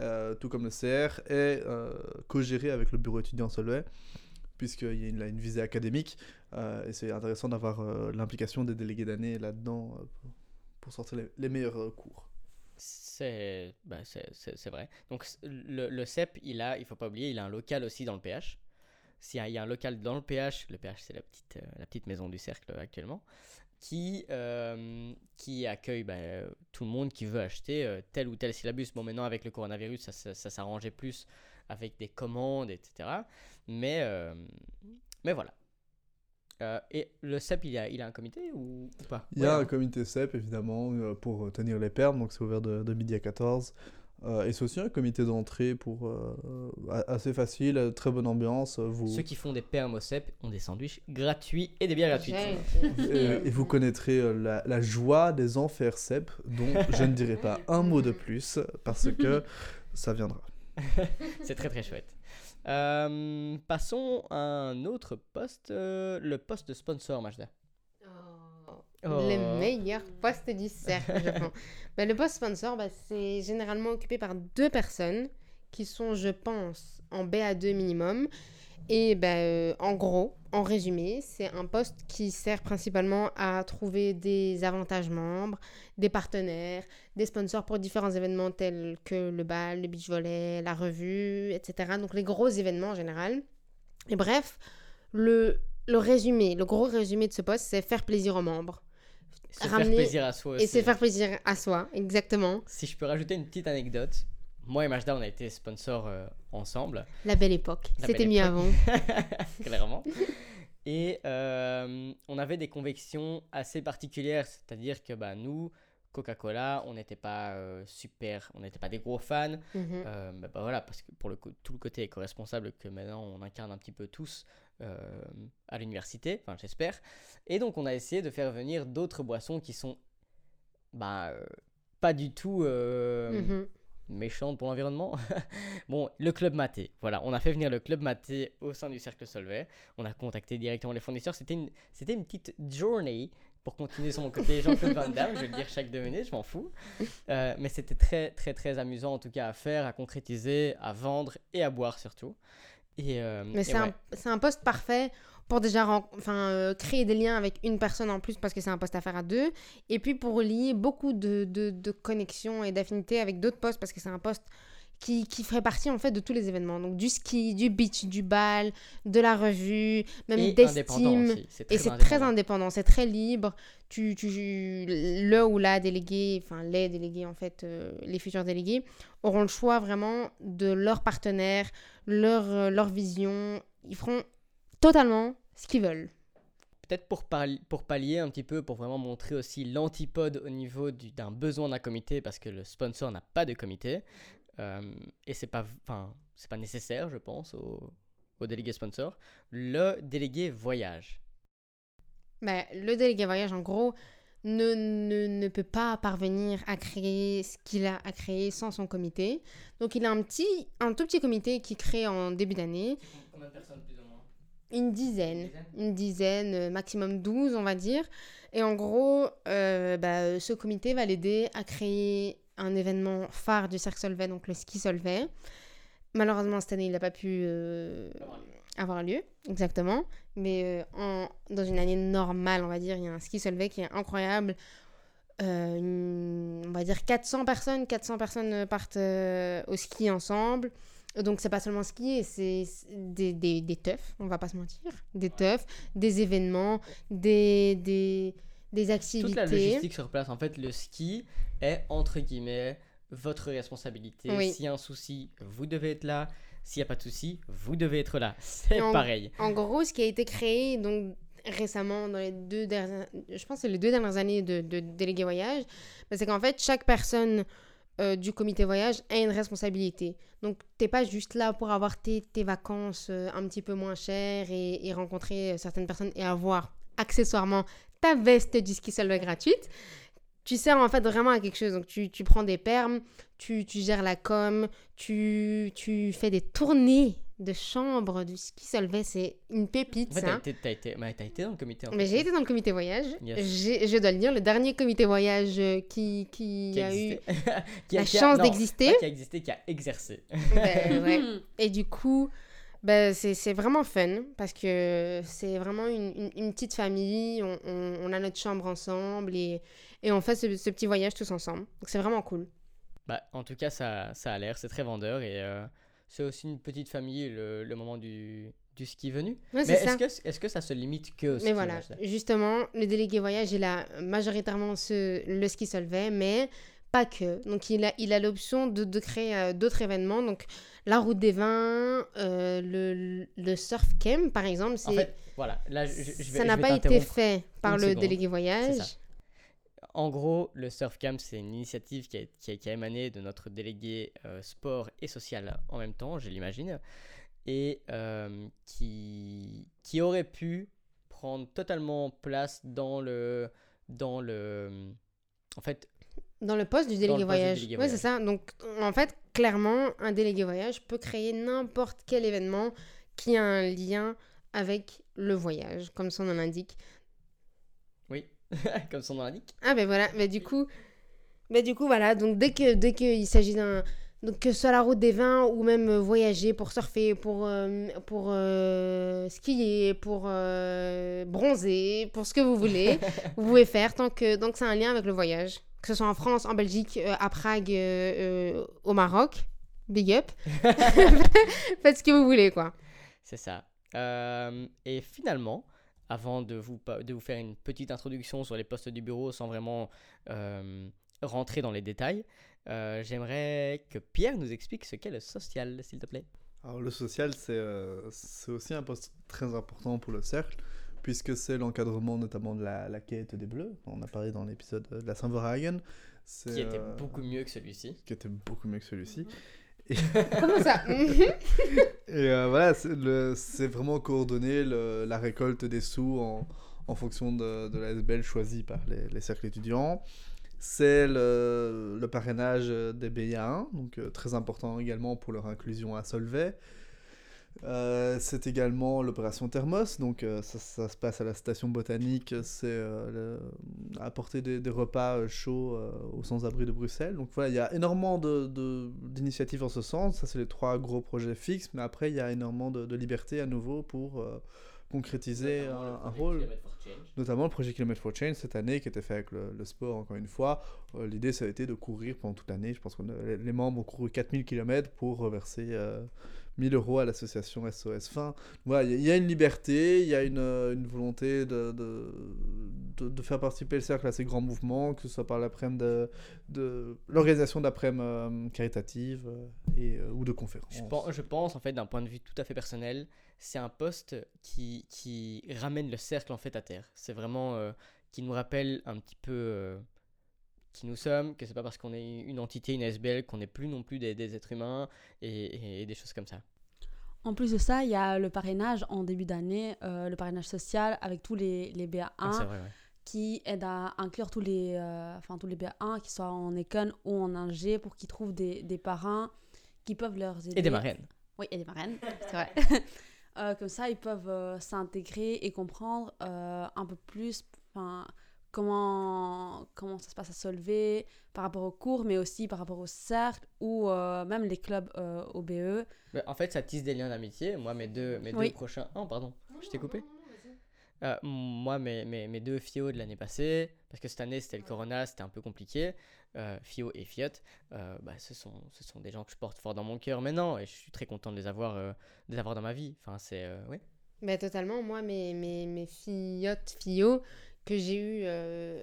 B: euh, tout comme le CR, est co-géré avec le bureau étudiant Solvay puisqu'il y a une, une visée académique. et c'est intéressant d'avoir l'implication des délégués d'année là-dedans pour sortir les, les meilleurs cours.
A: C'est bah, vrai. Donc le, le, CEP, il a, il faut pas oublier, il a un local aussi dans le PH. S'il y, a un local dans le PH, le PH c'est la petite, euh, la petite maison du cercle actuellement, qui, euh, qui accueille bah, tout le monde qui veut acheter euh, tel ou tel syllabus. Bon, maintenant avec le coronavirus, ça, ça, ça s'arrangeait plus avec des commandes, etc. Mais, mais voilà. Et le CEP, il a, il a un comité ou, pas?
B: Il y a un comité CEP, évidemment, pour tenir les permes, donc c'est ouvert de, de, midi à 14. Euh, et c'est aussi un comité d'entrée pour euh, assez facile, très bonne ambiance. Vous...
A: Ceux qui font des permes au CEP ont des sandwichs gratuits et des bières gratuites.
B: et, vous connaîtrez euh, la, joie des enfers CEP, dont je ne dirai pas un mot de plus parce que *laughs* ça viendra. *laughs*
A: c'est très très chouette. Passons à un autre poste, le poste de sponsor, Majda.
C: Le oh. meilleur poste du cercle, je pense. *laughs* Bah, le poste sponsor, bah, c'est généralement occupé par deux personnes qui sont, je pense, en BA2 minimum. Et bah, euh, en gros, en résumé, c'est un poste qui sert principalement à trouver des avantages membres, des partenaires, des sponsors pour différents événements tels que le bal, le beach volley, la revue, etc. Donc les gros événements en général. Et bref, le, le résumé, le gros résumé de ce poste, c'est faire plaisir aux membres.
A: Se faire plaisir à soi
C: aussi. Et se faire plaisir à soi, exactement.
A: Si je peux rajouter une petite anecdote, moi et Majda, on a été sponsors euh, ensemble.
C: La belle époque. C'était mieux avant. *laughs*
A: Clairement. Et euh, on avait des convictions assez particulières, c'est-à-dire que bah, nous, Coca-Cola, on n'était pas euh, super, on n'était pas des gros fans. Mhm. bah, voilà, parce que pour le tout le côté éco-responsable que maintenant on incarne un petit peu tous, à l'université, enfin j'espère. Et donc on a essayé de faire venir d'autres boissons qui sont bah, pas du tout mhm. Méchantes pour l'environnement. *laughs* bon, le club maté, voilà, on a fait venir le club maté au sein du cercle Solvay. On a contacté directement les fournisseurs. C'était une, c'était une petite journée pour continuer sur mon côté *laughs* Jean-Claude Van Damme, je vais le dire chaque deux minutes, je m'en fous. mais c'était très, très, très amusant en tout cas à faire, à concrétiser, à vendre et à boire surtout.
C: Euh, Mais c'est un, un, poste parfait pour déjà enfin, euh, créer des liens avec une personne en plus parce que c'est un poste à faire à deux. Et puis pour lier beaucoup de, de, de connexions et d'affinités avec d'autres postes parce que c'est un poste qui, qui, ferait partie en fait de tous les événements. Donc du ski, du beach, du bal, de la revue, même d'estime. Et c'est très indépendant, c'est très libre. Tu, tu, le ou la délégué, enfin les délégués en fait, euh, les futurs délégués, auront le choix vraiment de leur partenaire, leur, euh, leur vision. Ils feront totalement ce qu'ils veulent.
A: Peut-être pour, pour pallier un petit peu, pour vraiment montrer aussi l'antipode au niveau d'un besoin d'un comité, parce que le sponsor n'a pas de comité. Euh, et c'est pas, enfin, c'est pas nécessaire, je pense, au, au délégué sponsor. Le délégué voyage.
C: Ben, le délégué voyage, en gros, ne, ne, ne, peut pas parvenir à créer ce qu'il a à créer sans son comité. Donc il a un petit, un tout petit comité qui crée en début d'année.
A: Combien de personnes plus ou moins?
C: Une dizaine, une dizaine, euh, maximum 12 on va dire. Et en gros, euh, bah, ce comité va l'aider à créer un événement phare du Cercle Solvay, donc le ski Solvay. Malheureusement, cette année, il n'a pas pu euh, avoir lieu, exactement. Mais euh, en, dans une année normale, on va dire, il y a un ski Solvay qui est incroyable. Euh, on va dire 400 personnes, 400 personnes partent au ski ensemble. Donc c'est pas seulement skier, c'est des, des, des teufs, on va pas se mentir. Des teufs, des événements, des, des, des activités. Toute la
A: logistique sur place. En fait, le ski est, entre guillemets, votre responsabilité. S'il y a un souci, vous devez être là. S'il n'y a pas de souci, vous devez être là. *laughs* C'est pareil.
C: En gros, ce qui a été créé donc récemment dans les deux dernières, je pense c'est les deux dernières années de, de délégué voyage, c'est qu'en fait chaque personne euh, du comité voyage a une responsabilité. Donc t'es pas juste là pour avoir tes, tes vacances euh, un petit peu moins chères et, et rencontrer euh, certaines personnes et avoir accessoirement ta veste du ski solo gratuite tu sers en fait vraiment à quelque chose. Donc, tu, tu prends des permes, tu, tu, gères la com, tu, tu fais des tournées de chambre du ski Solvay. C'est une pépite, en fait, ça.
A: T'as été, été, été, dans le comité.
C: mais j'ai été dans le comité voyage. Je dois le dire, le dernier comité voyage qui, qui, qui a, eu *laughs* qui a, la chance d'exister.
A: Qui a existé, qui a exercé.
C: Ben, ouais. *laughs* Et du coup... Ben, c'est vraiment fun parce que c'est vraiment une, une, une, petite famille. On, on, on, a notre chambre ensemble et, et on fait ce, petit voyage tous ensemble. Donc c'est vraiment cool.
A: Bah, en tout cas, ça, ça a l'air, c'est très vendeur et c'est aussi une petite famille le, le moment du, du ski venu. mais est-ce que, est que, ça se limite que au ski
C: Mais voilà, justement, le délégué voyage, il a majoritairement ce, le ski solvay, mais pas que. Donc, il a il a l'option de, de, créer euh, d'autres événements. Donc, la route des vins, euh, le, le, surf camp, par exemple.
A: En fait, voilà. Là, je,
C: ça n'a pas été fait par le délégué voyage.
A: En gros, le Surf Camp, c'est une initiative qui a, qui, a, émané de notre délégué euh, sport et social en même temps, je l'imagine, et euh, qui, qui aurait pu prendre totalement place dans le... Dans le en fait...
C: Dans le poste du délégué voyage. Oui, c'est ça. Donc, en fait, clairement, un délégué voyage peut créer n'importe quel événement qui a un lien avec le voyage, comme son nom l'indique. *laughs*
A: comme son nom l'indique.
C: Ah ben voilà, mais du coup, mais du coup voilà, donc dès que dès qu'il s'agit d'un donc que ce soit la route des vins ou même euh, voyager pour surfer, pour, euh, pour euh, skier, pour bronzer, pour ce que vous voulez, *laughs* vous pouvez faire tant que donc c'est un lien avec le voyage, que ce soit en France, en Belgique, à Prague, au Maroc, big up, *laughs* *laughs* faites ce que vous voulez quoi.
A: C'est ça. et finalement, avant de vous, de vous faire une petite introduction sur les postes du bureau sans vraiment euh, rentrer dans les détails, euh, j'aimerais que Pierre nous explique ce qu'est le social, s'il te plaît.
B: Alors le social, euh, c'est aussi un poste très important pour le cercle, puisque c'est l'encadrement notamment de la, la, quête des Bleus. On a parlé dans l'épisode de la Saint-Verhagen.
A: Qui était beaucoup mieux que celui-ci.
B: Qui était beaucoup mieux que celui-ci. *laughs*
C: Comment ça *laughs* *laughs*
B: Et euh, voilà, c'est vraiment coordonner la récolte des sous en, en fonction de, de, la SBL choisie par les, les cercles étudiants. C'est le, le, parrainage des BIA1, donc euh, très important également pour leur inclusion à Solvay. Euh, c'est également l'opération Thermos, donc euh, ça, se passe à la station botanique, c'est euh, apporter des, repas chauds aux sans-abri de Bruxelles. Donc voilà, il y a énormément d'initiatives de, en ce sens, ça c'est les trois gros projets fixes, mais après il y a énormément de, liberté à nouveau pour concrétiser un, rôle. Notamment le projet Kilomètre for Change cette année qui était fait avec le, sport encore une fois. L'idée ça a été de courir pendant toute l'année, je pense que les membres ont couru 4000 km pour reverser 1000 euros à l'association SOS Fin. Voilà, il y, a une liberté, il y a une, euh, une volonté de, de, de, faire participer le cercle à ces grands mouvements, que ce soit par l'après-midi de, de l'organisation d'après-midi euh, caritative euh, et, ou de conférences.
A: Je pense, je pense, en fait, d'un point de vue tout à fait personnel, c'est un poste qui, qui ramène le cercle en fait à terre. C'est vraiment qui nous rappelle un petit peu qui nous sommes, que c'est pas parce qu'on est une entité, une SBL, qu'on n'est plus non plus des, des êtres humains et, des choses comme ça.
D: En plus de ça, il y a le parrainage en début d'année, euh, le parrainage social avec tous les, les BA1 ah, qui aide à inclure tous les, euh, enfin, tous les BA1 qui soient en Econ ou en Ingé pour qu'ils trouvent des, des, parrains qui peuvent leur aider.
A: Et des marraines.
D: Oui, et des marraines, *laughs* c'est vrai. euh, comme ça, ils peuvent euh, s'intégrer et comprendre un peu plus comment, comment ça se passe à Solvay par rapport aux cours, mais aussi par rapport au cercle ou euh, même les clubs euh, OBE.
A: en fait, ça tisse des liens d'amitié. Moi, mes deux, mes deux prochains. Oh, pardon, je t'ai coupé. Euh, moi, mes, mes, mes, deux FIO de l'année passée, parce que cette année c'était le Corona, c'était un peu compliqué. FIO et Fiat, bah, ce, sont, ce sont des gens que je porte fort dans mon cœur maintenant et je suis très content de les avoir, de les avoir dans ma vie. Enfin, c'est. oui.
C: Mais totalement, moi, mes, mes, mes FIO, FIO, que j'ai eu euh,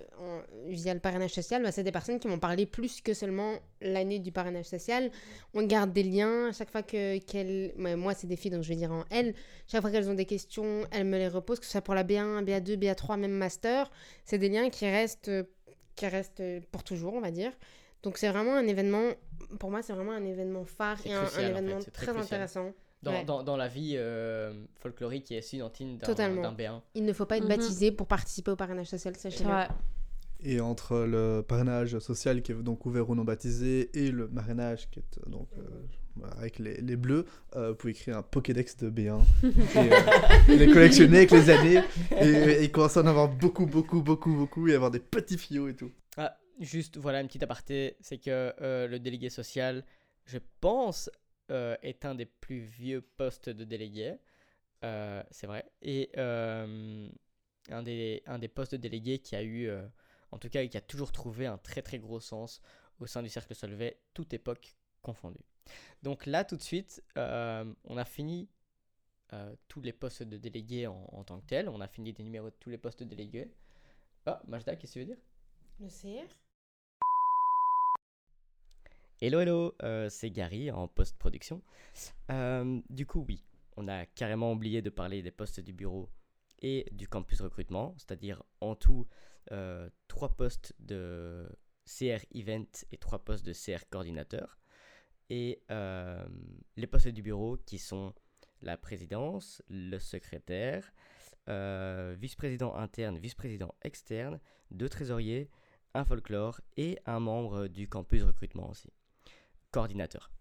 C: via le parrainage social, bah, c'est des personnes qui m'ont parlé plus que seulement l'année du parrainage social. On garde des liens à chaque fois que qu'elles... moi, c'est des filles, donc je vais dire en elles. Chaque fois qu'elles ont des questions, elles me les reposent, que ce soit pour la B1, B2, B3, même master. C'est des liens qui restent, qui restent pour toujours, on va dire. Donc c'est vraiment un événement, pour moi, c'est vraiment un événement phare et un, événement très intéressant
A: dans, dans, la vie euh, folklorique et estudiantine d'un B1.
C: Il ne faut pas être mhm. baptisé pour participer au parrainage social, sachez
B: Et entre le parrainage social qui est donc ouvert aux non baptisés et le marrainage qui est donc euh, avec les, les bleus, euh, vous pouvez écrire un Pokédex de B1 et *laughs* les collectionner avec les années et, et commencer à en avoir beaucoup, beaucoup, beaucoup, beaucoup et avoir des petits fios et tout.
A: Ah, juste voilà une petite aparté, c'est que le délégué social, je pense, euh, est un des plus vieux postes de délégué. Euh, c'est vrai. Et euh, un, des, un des postes de délégué qui a eu, en tout cas, qui a toujours trouvé un très très gros sens au sein du cercle Solvay, toute époque confondue. Donc là, tout de suite, on a fini tous les postes de délégués en, tant que tel. On a fini des numéros de tous les postes de délégués. Ah, Majda, qu'est-ce que tu veux dire?
C: Le CR
A: Hello, hello, euh, c'est Gary en post-production. Euh, du coup, oui, on a carrément oublié de parler des postes du bureau et du campus recrutement, c'est-à-dire en tout euh, trois postes de CR event et trois postes de CR coordinateur. Et les postes du bureau qui sont la présidence, le secrétaire, vice-président interne, vice-président externe, deux trésoriers, un folklore et un membre du campus recrutement aussi coordinateur.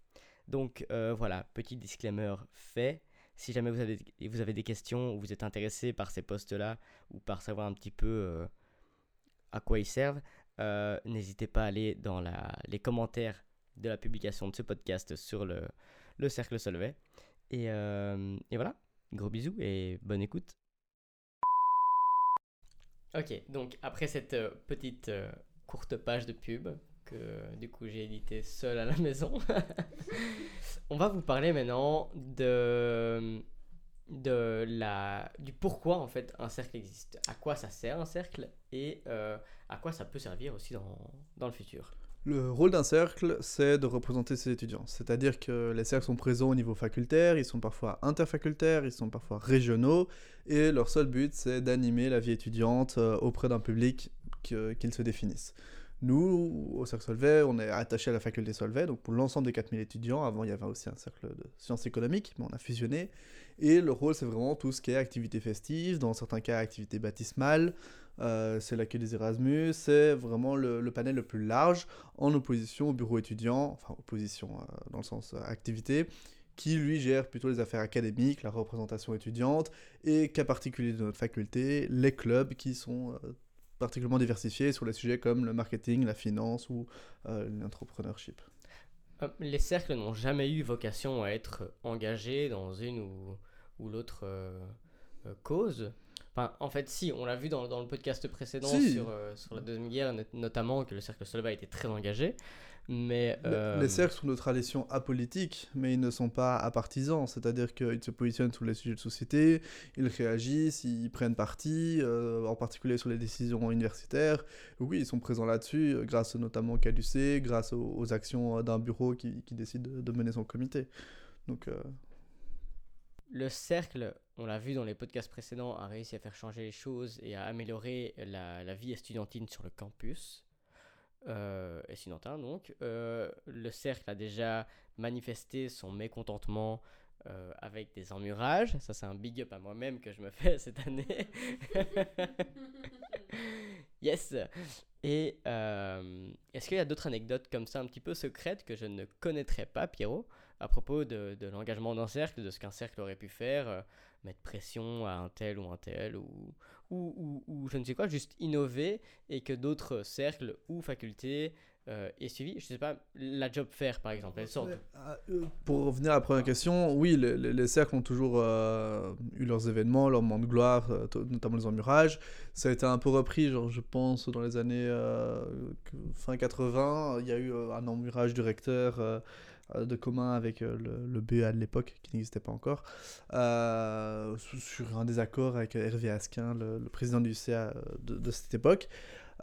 A: Donc euh, voilà, petit disclaimer fait. Si jamais vous avez, des questions ou vous êtes intéressé par ces postes-là ou par savoir un petit peu euh, à quoi ils servent, euh, n'hésitez pas à aller dans les commentaires de la publication de ce podcast sur le, le Cercle Solvay. Et, et voilà, gros bisous et bonne écoute. Ok, donc après cette petite courte page de pub, du coup j'ai édité seul à la maison. *laughs* On va vous parler maintenant de, de la, du pourquoi en fait un cercle existe, à quoi ça sert un cercle et euh, à quoi ça peut servir aussi dans, dans le futur.
B: Le rôle d'un cercle, c'est de représenter ses étudiants. C'est-à-dire que les cercles sont présents au niveau facultaire, ils sont parfois interfacultaires, ils sont parfois régionaux, et leur seul but, c'est d'animer la vie étudiante euh, auprès d'un public qu'ils se définissent. Nous, au Cercle Solvay, on est attaché à la faculté Solvay, donc pour l'ensemble des 4000 étudiants. Avant, il y avait aussi un cercle de sciences économiques, mais on a fusionné. Et le rôle, c'est vraiment tout ce qui est activité festive, dans certains cas, activité baptismale, euh, c'est l'accueil des Erasmus, c'est vraiment le, panel le plus large, en opposition au bureau étudiant, enfin opposition euh, dans le sens euh, activité, qui lui gère plutôt les affaires académiques, la représentation étudiante, et cas particulier de notre faculté, les clubs qui sont particulièrement diversifiés sur les sujets comme le marketing, la finance ou euh, l'entrepreneurship.
A: Euh, les cercles n'ont jamais eu vocation à être engagés dans une ou, ou l'autre euh, cause. Enfin, en fait, si, on l'a vu dans, dans, le podcast précédent sur, sur la Deuxième Guerre, notamment que le cercle Solvay été très engagé. Mais,
B: euh, Les cercles sont de tradition apolitique, mais ils ne sont pas apartisans, c'est-à-dire qu'ils se positionnent sur les sujets de société, ils réagissent, ils prennent parti, euh, en particulier sur les décisions universitaires. Oui, ils sont présents là-dessus, euh, grâce notamment au CADUC, grâce aux, actions d'un bureau qui, qui, décide de, mener son comité. Donc,
A: Le cercle, on l'a vu dans les podcasts précédents, a réussi à faire changer les choses et à améliorer la, la vie estudiantine sur le campus euh, et Sinantin donc, euh, le cercle a déjà manifesté son mécontentement euh, avec des emmurages. Ça, c'est un big up à moi-même que je me *laughs* fais cette année. *laughs* yes! Et est-ce qu'il y a d'autres anecdotes comme ça un petit peu secrètes que je ne connaîtrais pas, Pierrot, à propos de, de l'engagement d'un cercle, de ce qu'un cercle aurait pu faire, mettre pression à un tel ou un tel, ou, ou, ou, je ne sais quoi, juste innover et que d'autres cercles ou facultés euh, suivi. Je ne sais pas, la job fair par exemple, elle sort.
B: Euh, pour revenir à la première question, oui, les, cercles ont toujours euh, eu leurs événements, leurs moments de gloire, notamment les emmurages. Ça a été un peu repris, genre, je pense, dans les années fin 80, il y a eu un emmurage du recteur euh, de commun avec euh, le, le BEA de l'époque, qui n'existait pas encore, euh, sur un désaccord avec Hervé Asquin, le, président du CA de, cette époque.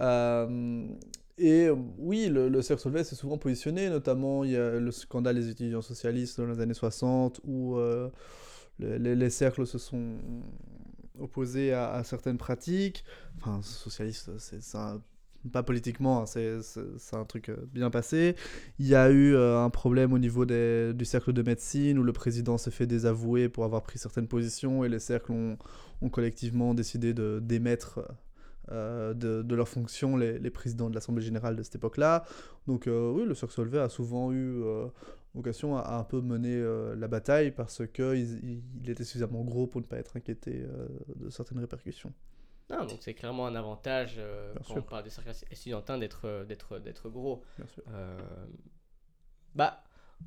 B: et oui, le, le Cercle Solvay s'est souvent positionné, notamment il y a le scandale des étudiants socialistes dans les années 60, où les, cercles se sont opposés à, à certaines pratiques. Enfin, socialistes, c'est un pas politiquement, hein, c'est un truc euh, bien passé. Il y a eu euh, un problème au niveau des, du cercle de médecine où le président s'est fait désavouer pour avoir pris certaines positions et les cercles ont, collectivement décidé de démettre euh, de, leurs fonctions les, les présidents de l'Assemblée générale de cette époque-là. Donc oui, le cercle Solvay a souvent eu vocation à, un peu mener la bataille parce qu'il il était suffisamment gros pour ne pas être inquiété de certaines répercussions.
A: Non, donc c'est clairement un avantage euh, quand on parle des cercles étudiantins d'être, euh, d'être, d'être gros. Bien sûr. Euh, bah,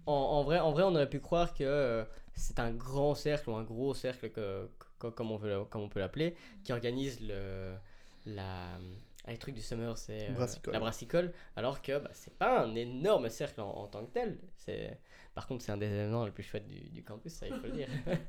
A: en, en, vrai, en vrai, on aurait pu croire que c'est un grand cercle ou un gros cercle, que, comme, on veut, comme on peut l'appeler, qui organise le, la, les trucs du summer, c'est la brassicole, alors que bah, c'est pas un énorme cercle en, tant que tel. C'est par contre, c'est un des événements les plus chouettes du, du campus, ça il faut le dire. *laughs*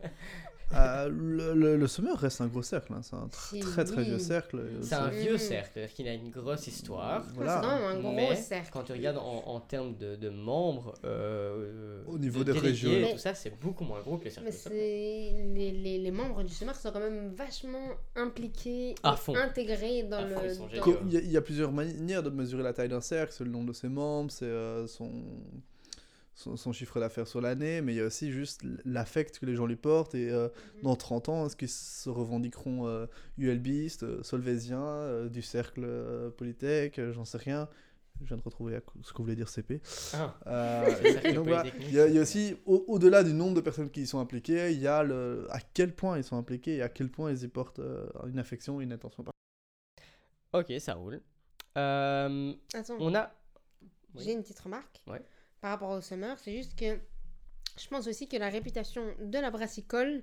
B: Euh, le, le, Summer reste un gros cercle, hein. c'est un très très vieux cercle.
A: C'est un vieux cercle, c'est-à-dire qu'il a une grosse histoire.
C: Voilà. C'est un gros
A: mais
C: cercle.
A: quand tu regardes en, en termes de, de membres, euh,
B: au niveau des régions, et
A: tout ça, c'est beaucoup moins gros que les cercles.
C: Mais les, les, les, membres du Summer sont quand même vachement impliqués,
A: à fond.
C: intégrés dans le.
B: il, y a, plusieurs manières de mesurer la taille d'un cercle, c'est le nombre de ses membres, c'est euh, son son, chiffre d'affaires sur l'année, mais il y a aussi juste l'affect que les gens lui portent. Et euh, mhm. dans 30 ans, est-ce qu'ils se revendiqueront euh, ULBistes, euh, solvésiens, du cercle Polytech, j'en sais rien. Je viens de retrouver ce qu'on voulait dire CP. Ah. *laughs* il y, a aussi, au-delà du nombre de personnes qui y sont impliquées, il y a le, à quel point ils sont impliqués et à quel point ils y portent une affection et une attention.
A: Ok, ça roule. Attends. On a.
C: J'ai une petite remarque.
A: Ouais
C: par rapport au summer. C'est juste que je pense aussi que la réputation de la brassicole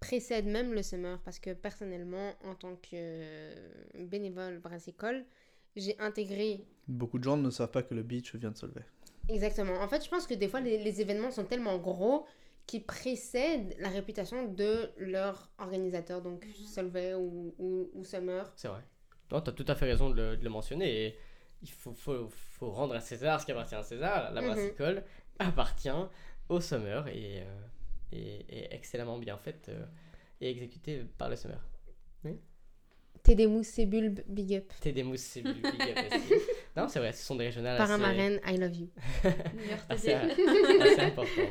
C: précède même le summer. Parce que personnellement, en tant que bénévole brassicole, j'ai intégré.
B: Beaucoup de gens ne savent pas que le beach vient de Solvay.
C: Exactement. En fait, je pense que des fois, les, événements sont tellement gros qui précèdent la réputation de leur organisateur, donc mhm. Solvay ou, ou, Summer.
A: C'est vrai. tu as tout à fait raison de le, de le mentionner. Et il faut, faut, faut, rendre à César ce qui appartient à César. La mhm. brassicole appartient au Summer et, euh, est excellemment bien faite euh, et exécutée par le Summer. Oui
C: Tédémousse et Bulbe, big up.
A: Tédémousse et Bulbe, big up aussi. *laughs* non, c'est vrai, ce sont des régionales
C: Par assez... I love you. *laughs*
A: assez, *laughs* assez important.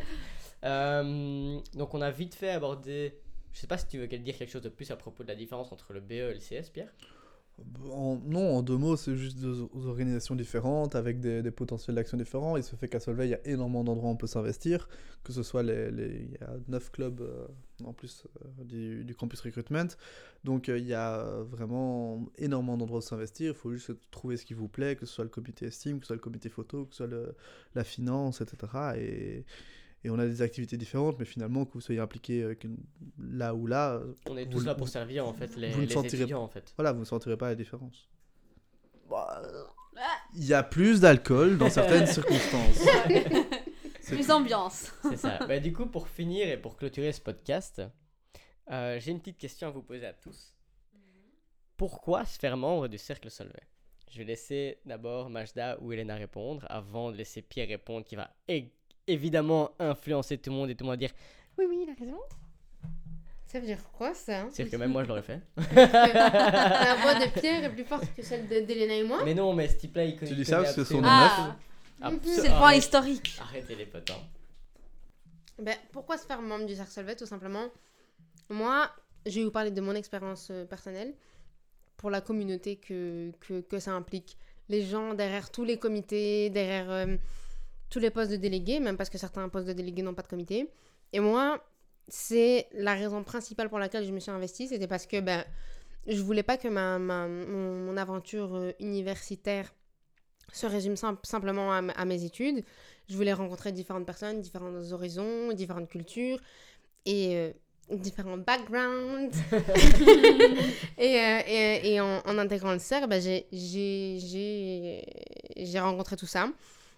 A: Euh, donc on a vite fait aborder... Je sais pas si tu veux dire quelque chose de plus à propos de la différence entre le BE et le CS, Pierre?
B: Non, en deux mots, c'est juste deux organisations différentes avec des, des potentiels d'action différents. Il se fait qu'à Solvay, il y a énormément d'endroits où on peut s'investir, que ce soit les, les, il y a neuf clubs euh, en plus euh, du, du, campus recruitment. Donc euh, il y a vraiment énormément d'endroits où s'investir. Il faut juste trouver ce qui vous plaît, que ce soit le comité estime, que ce soit le comité photo, que ce soit le, la finance, etc. Et, et on a des activités différentes, mais finalement, que vous soyez impliqué euh, là ou là.
A: On est tous là pour servir en fait les, les étudiants en fait.
B: Voilà, vous ne sentirez pas la différence. Il y a plus d'alcool dans certaines circonstances. *laughs*
D: plus d'ambiance.
A: C'est ça. Bah, du coup, pour finir et pour clôturer ce podcast, euh, j'ai une petite question à vous poser à tous. Pourquoi se faire membre du Cercle Solvay? Je vais laisser d'abord Majda ou Elena répondre avant de laisser Pierre répondre qui va évidemment influencer tout le monde et tout le monde dire oui, oui, il a raison.
C: Ça veut dire quoi ça
A: C'est que même moi je l'aurais fait. *laughs*
C: la voix de Pierre est plus forte que celle d'Elena et moi
A: Mais non, mais ce type-là il connaît.
B: Tu dis ça parce que son ah.
D: ah C'est le point historique.
A: Arrêtez les potes. Hein.
C: Ben, pourquoi se faire membre du Cercle Solvay Tout simplement? Moi, je vais vous parler de mon expérience euh, personnelle pour la communauté que, que, que, ça implique. Les gens derrière tous les comités, derrière. Euh, tous les postes de délégués, même parce que certains postes de délégués n'ont pas de comité. Et moi, c'est la raison principale pour laquelle je me suis investie, c'était parce que ben, je voulais pas que ma, ma mon, aventure euh, universitaire se résume simplement à, mes études. Je voulais rencontrer différentes personnes, différents horizons, différentes cultures et euh, différents backgrounds. *laughs* et, euh, et, et en, intégrant le CERF, ben, j'ai rencontré tout ça.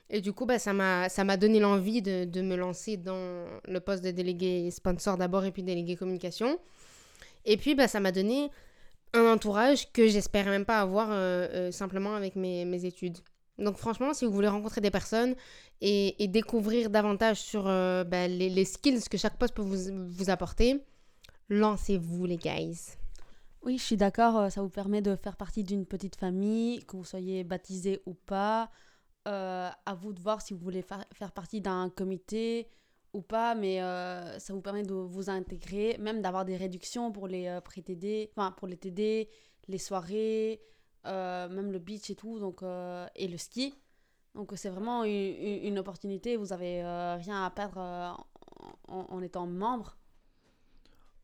C: Et du coup, bah, ça m'a donné l'envie de, de, me lancer dans le poste de délégué sponsor d'abord et puis délégué communication. Et puis, bah, ça m'a donné un entourage que j'espérais même pas avoir euh, euh, simplement avec mes, mes, études. Donc franchement, si vous voulez rencontrer des personnes et, découvrir davantage sur euh, bah, les, les, skills que chaque poste peut vous, vous apporter, lancez-vous les guys.
D: Oui, je suis d'accord, ça vous permet de faire partie d'une petite famille, que vous soyez baptisé ou pas, euh, à vous de voir si vous voulez faire partie d'un comité ou pas, mais euh, ça vous permet de vous intégrer, même d'avoir des réductions pour les euh, pré-TD, enfin pour les TD, les soirées, même le beach et tout, donc, et le ski. Donc c'est vraiment une, une, opportunité, vous n'avez rien à perdre en, étant membre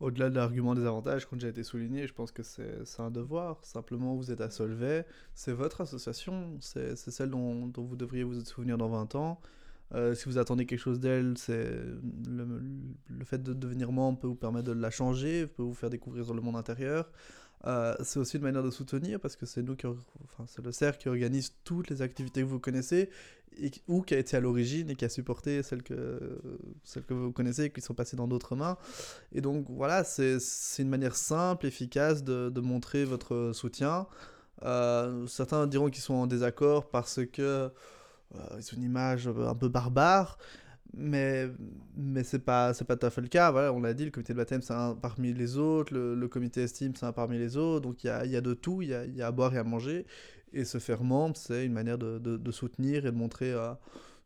B: au-delà de l'argument des avantages, comme j'ai été souligné, je pense que c'est un devoir. Simplement, vous êtes à Solvay, c'est votre association, c'est celle dont, vous devriez vous souvenir dans 20 ans. Euh, si vous attendez quelque chose d'elle, c'est le, fait de devenir membre peut vous permettre de la changer, peut vous faire découvrir le monde intérieur. Euh, c'est aussi une manière de soutenir parce que c'est nous qui, enfin, c'est le cercle qui organise toutes les activités que vous connaissez et, ou qui a été à l'origine et qui a supporté celles que, celles que vous connaissez et qui sont passées dans d'autres mains. Et donc voilà, c'est, une manière simple, efficace de, de montrer votre soutien. Euh, certains diront qu'ils sont en désaccord parce que euh, c'est une image un peu barbare mais mais c'est pas pas tout à fait le cas. Voilà on l'a dit le comité de baptême c'est un parmi les autres. Le, comité estime c'est un parmi les autres. Donc il y a, y a, de tout. Il y a, à boire et à manger et se faire membre c'est une manière de, de, soutenir et de montrer euh,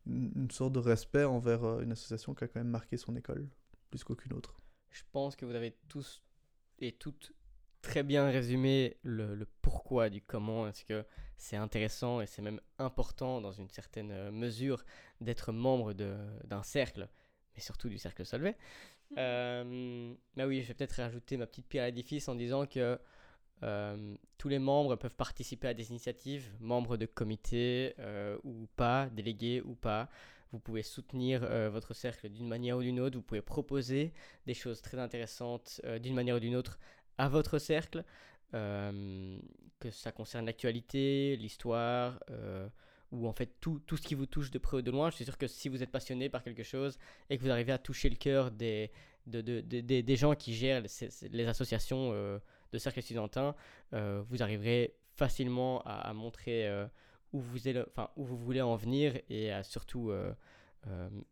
B: une, sorte de respect envers euh, une association qui a quand même marqué son école plus qu'aucune autre
A: je pense que vous avez tous et toutes très bien résumé le, le pourquoi du comment est-ce que c'est intéressant et c'est même important dans une certaine euh, mesure d'être membre d'un cercle, mais surtout du cercle Solvay. Mmh. Euh, mais oui, je vais peut-être rajouter ma petite pierre à l'édifice en disant que euh, tous les membres peuvent participer à des initiatives, membres de comités ou pas, délégués ou pas. Vous pouvez soutenir votre cercle d'une manière ou d'une autre. Vous pouvez proposer des choses très intéressantes d'une manière ou d'une autre à votre cercle. Euh, que ça concerne l'actualité, l'histoire, euh, ou en fait tout, tout, ce qui vous touche de près ou de loin. Je suis sûr que si vous êtes passionné par quelque chose et que vous arrivez à toucher le cœur des, de, de, des gens qui gèrent les, associations euh, de cercles étudiantins, vous arriverez facilement à, montrer où, vous êtes, enfin, où vous voulez en venir et à surtout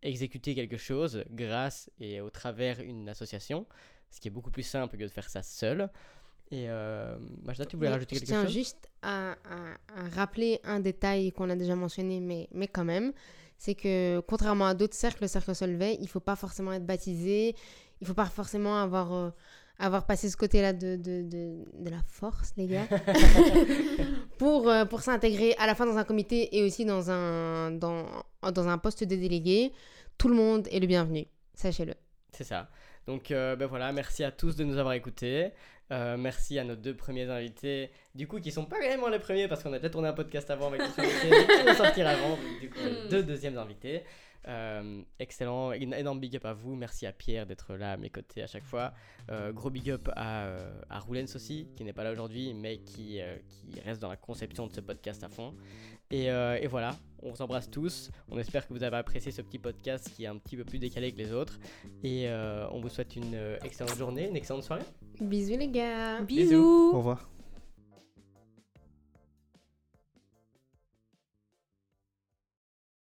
A: exécuter quelque chose grâce et au travers une association, ce qui est beaucoup plus simple que de faire ça seul. Et euh, Majda, tu voulais rajouter quelque chose? Je
C: tiens juste à, rappeler un détail qu'on a déjà mentionné, mais, mais quand même. C'est que contrairement à d'autres cercles, le cercle Solvay, il ne faut pas forcément être baptisé, il ne faut pas forcément avoir, euh, avoir passé ce côté-là de, de, de, de, la force, les gars, *laughs* pour, euh, pour s'intégrer à la fois dans un comité et aussi dans un, dans, dans un poste de délégué. Tout le monde est le bienvenu, sachez-le.
A: C'est ça. Donc euh, ben voilà, merci à tous de nous avoir écoutés. Euh, merci à nos deux premiers invités, du coup, qui sont pas vraiment les premiers parce qu'on a déjà tourné un podcast avant avec *laughs* les invités, qui vont sortir avant, du coup, hmm. deux deuxièmes invités. Euh, excellent, énorme big up à vous. Merci à Pierre d'être là à mes côtés à chaque fois. Euh, gros big up à, euh, à Roulens aussi, qui n'est pas là aujourd'hui, mais qui, qui reste dans la conception de ce podcast à fond. Et, et, voilà, on vous embrasse tous. On espère que vous avez apprécié ce petit podcast qui est un petit peu plus décalé que les autres. Et on vous souhaite une excellente journée, une excellente soirée.
C: Bisous les gars.
D: Bisous.
B: Au revoir.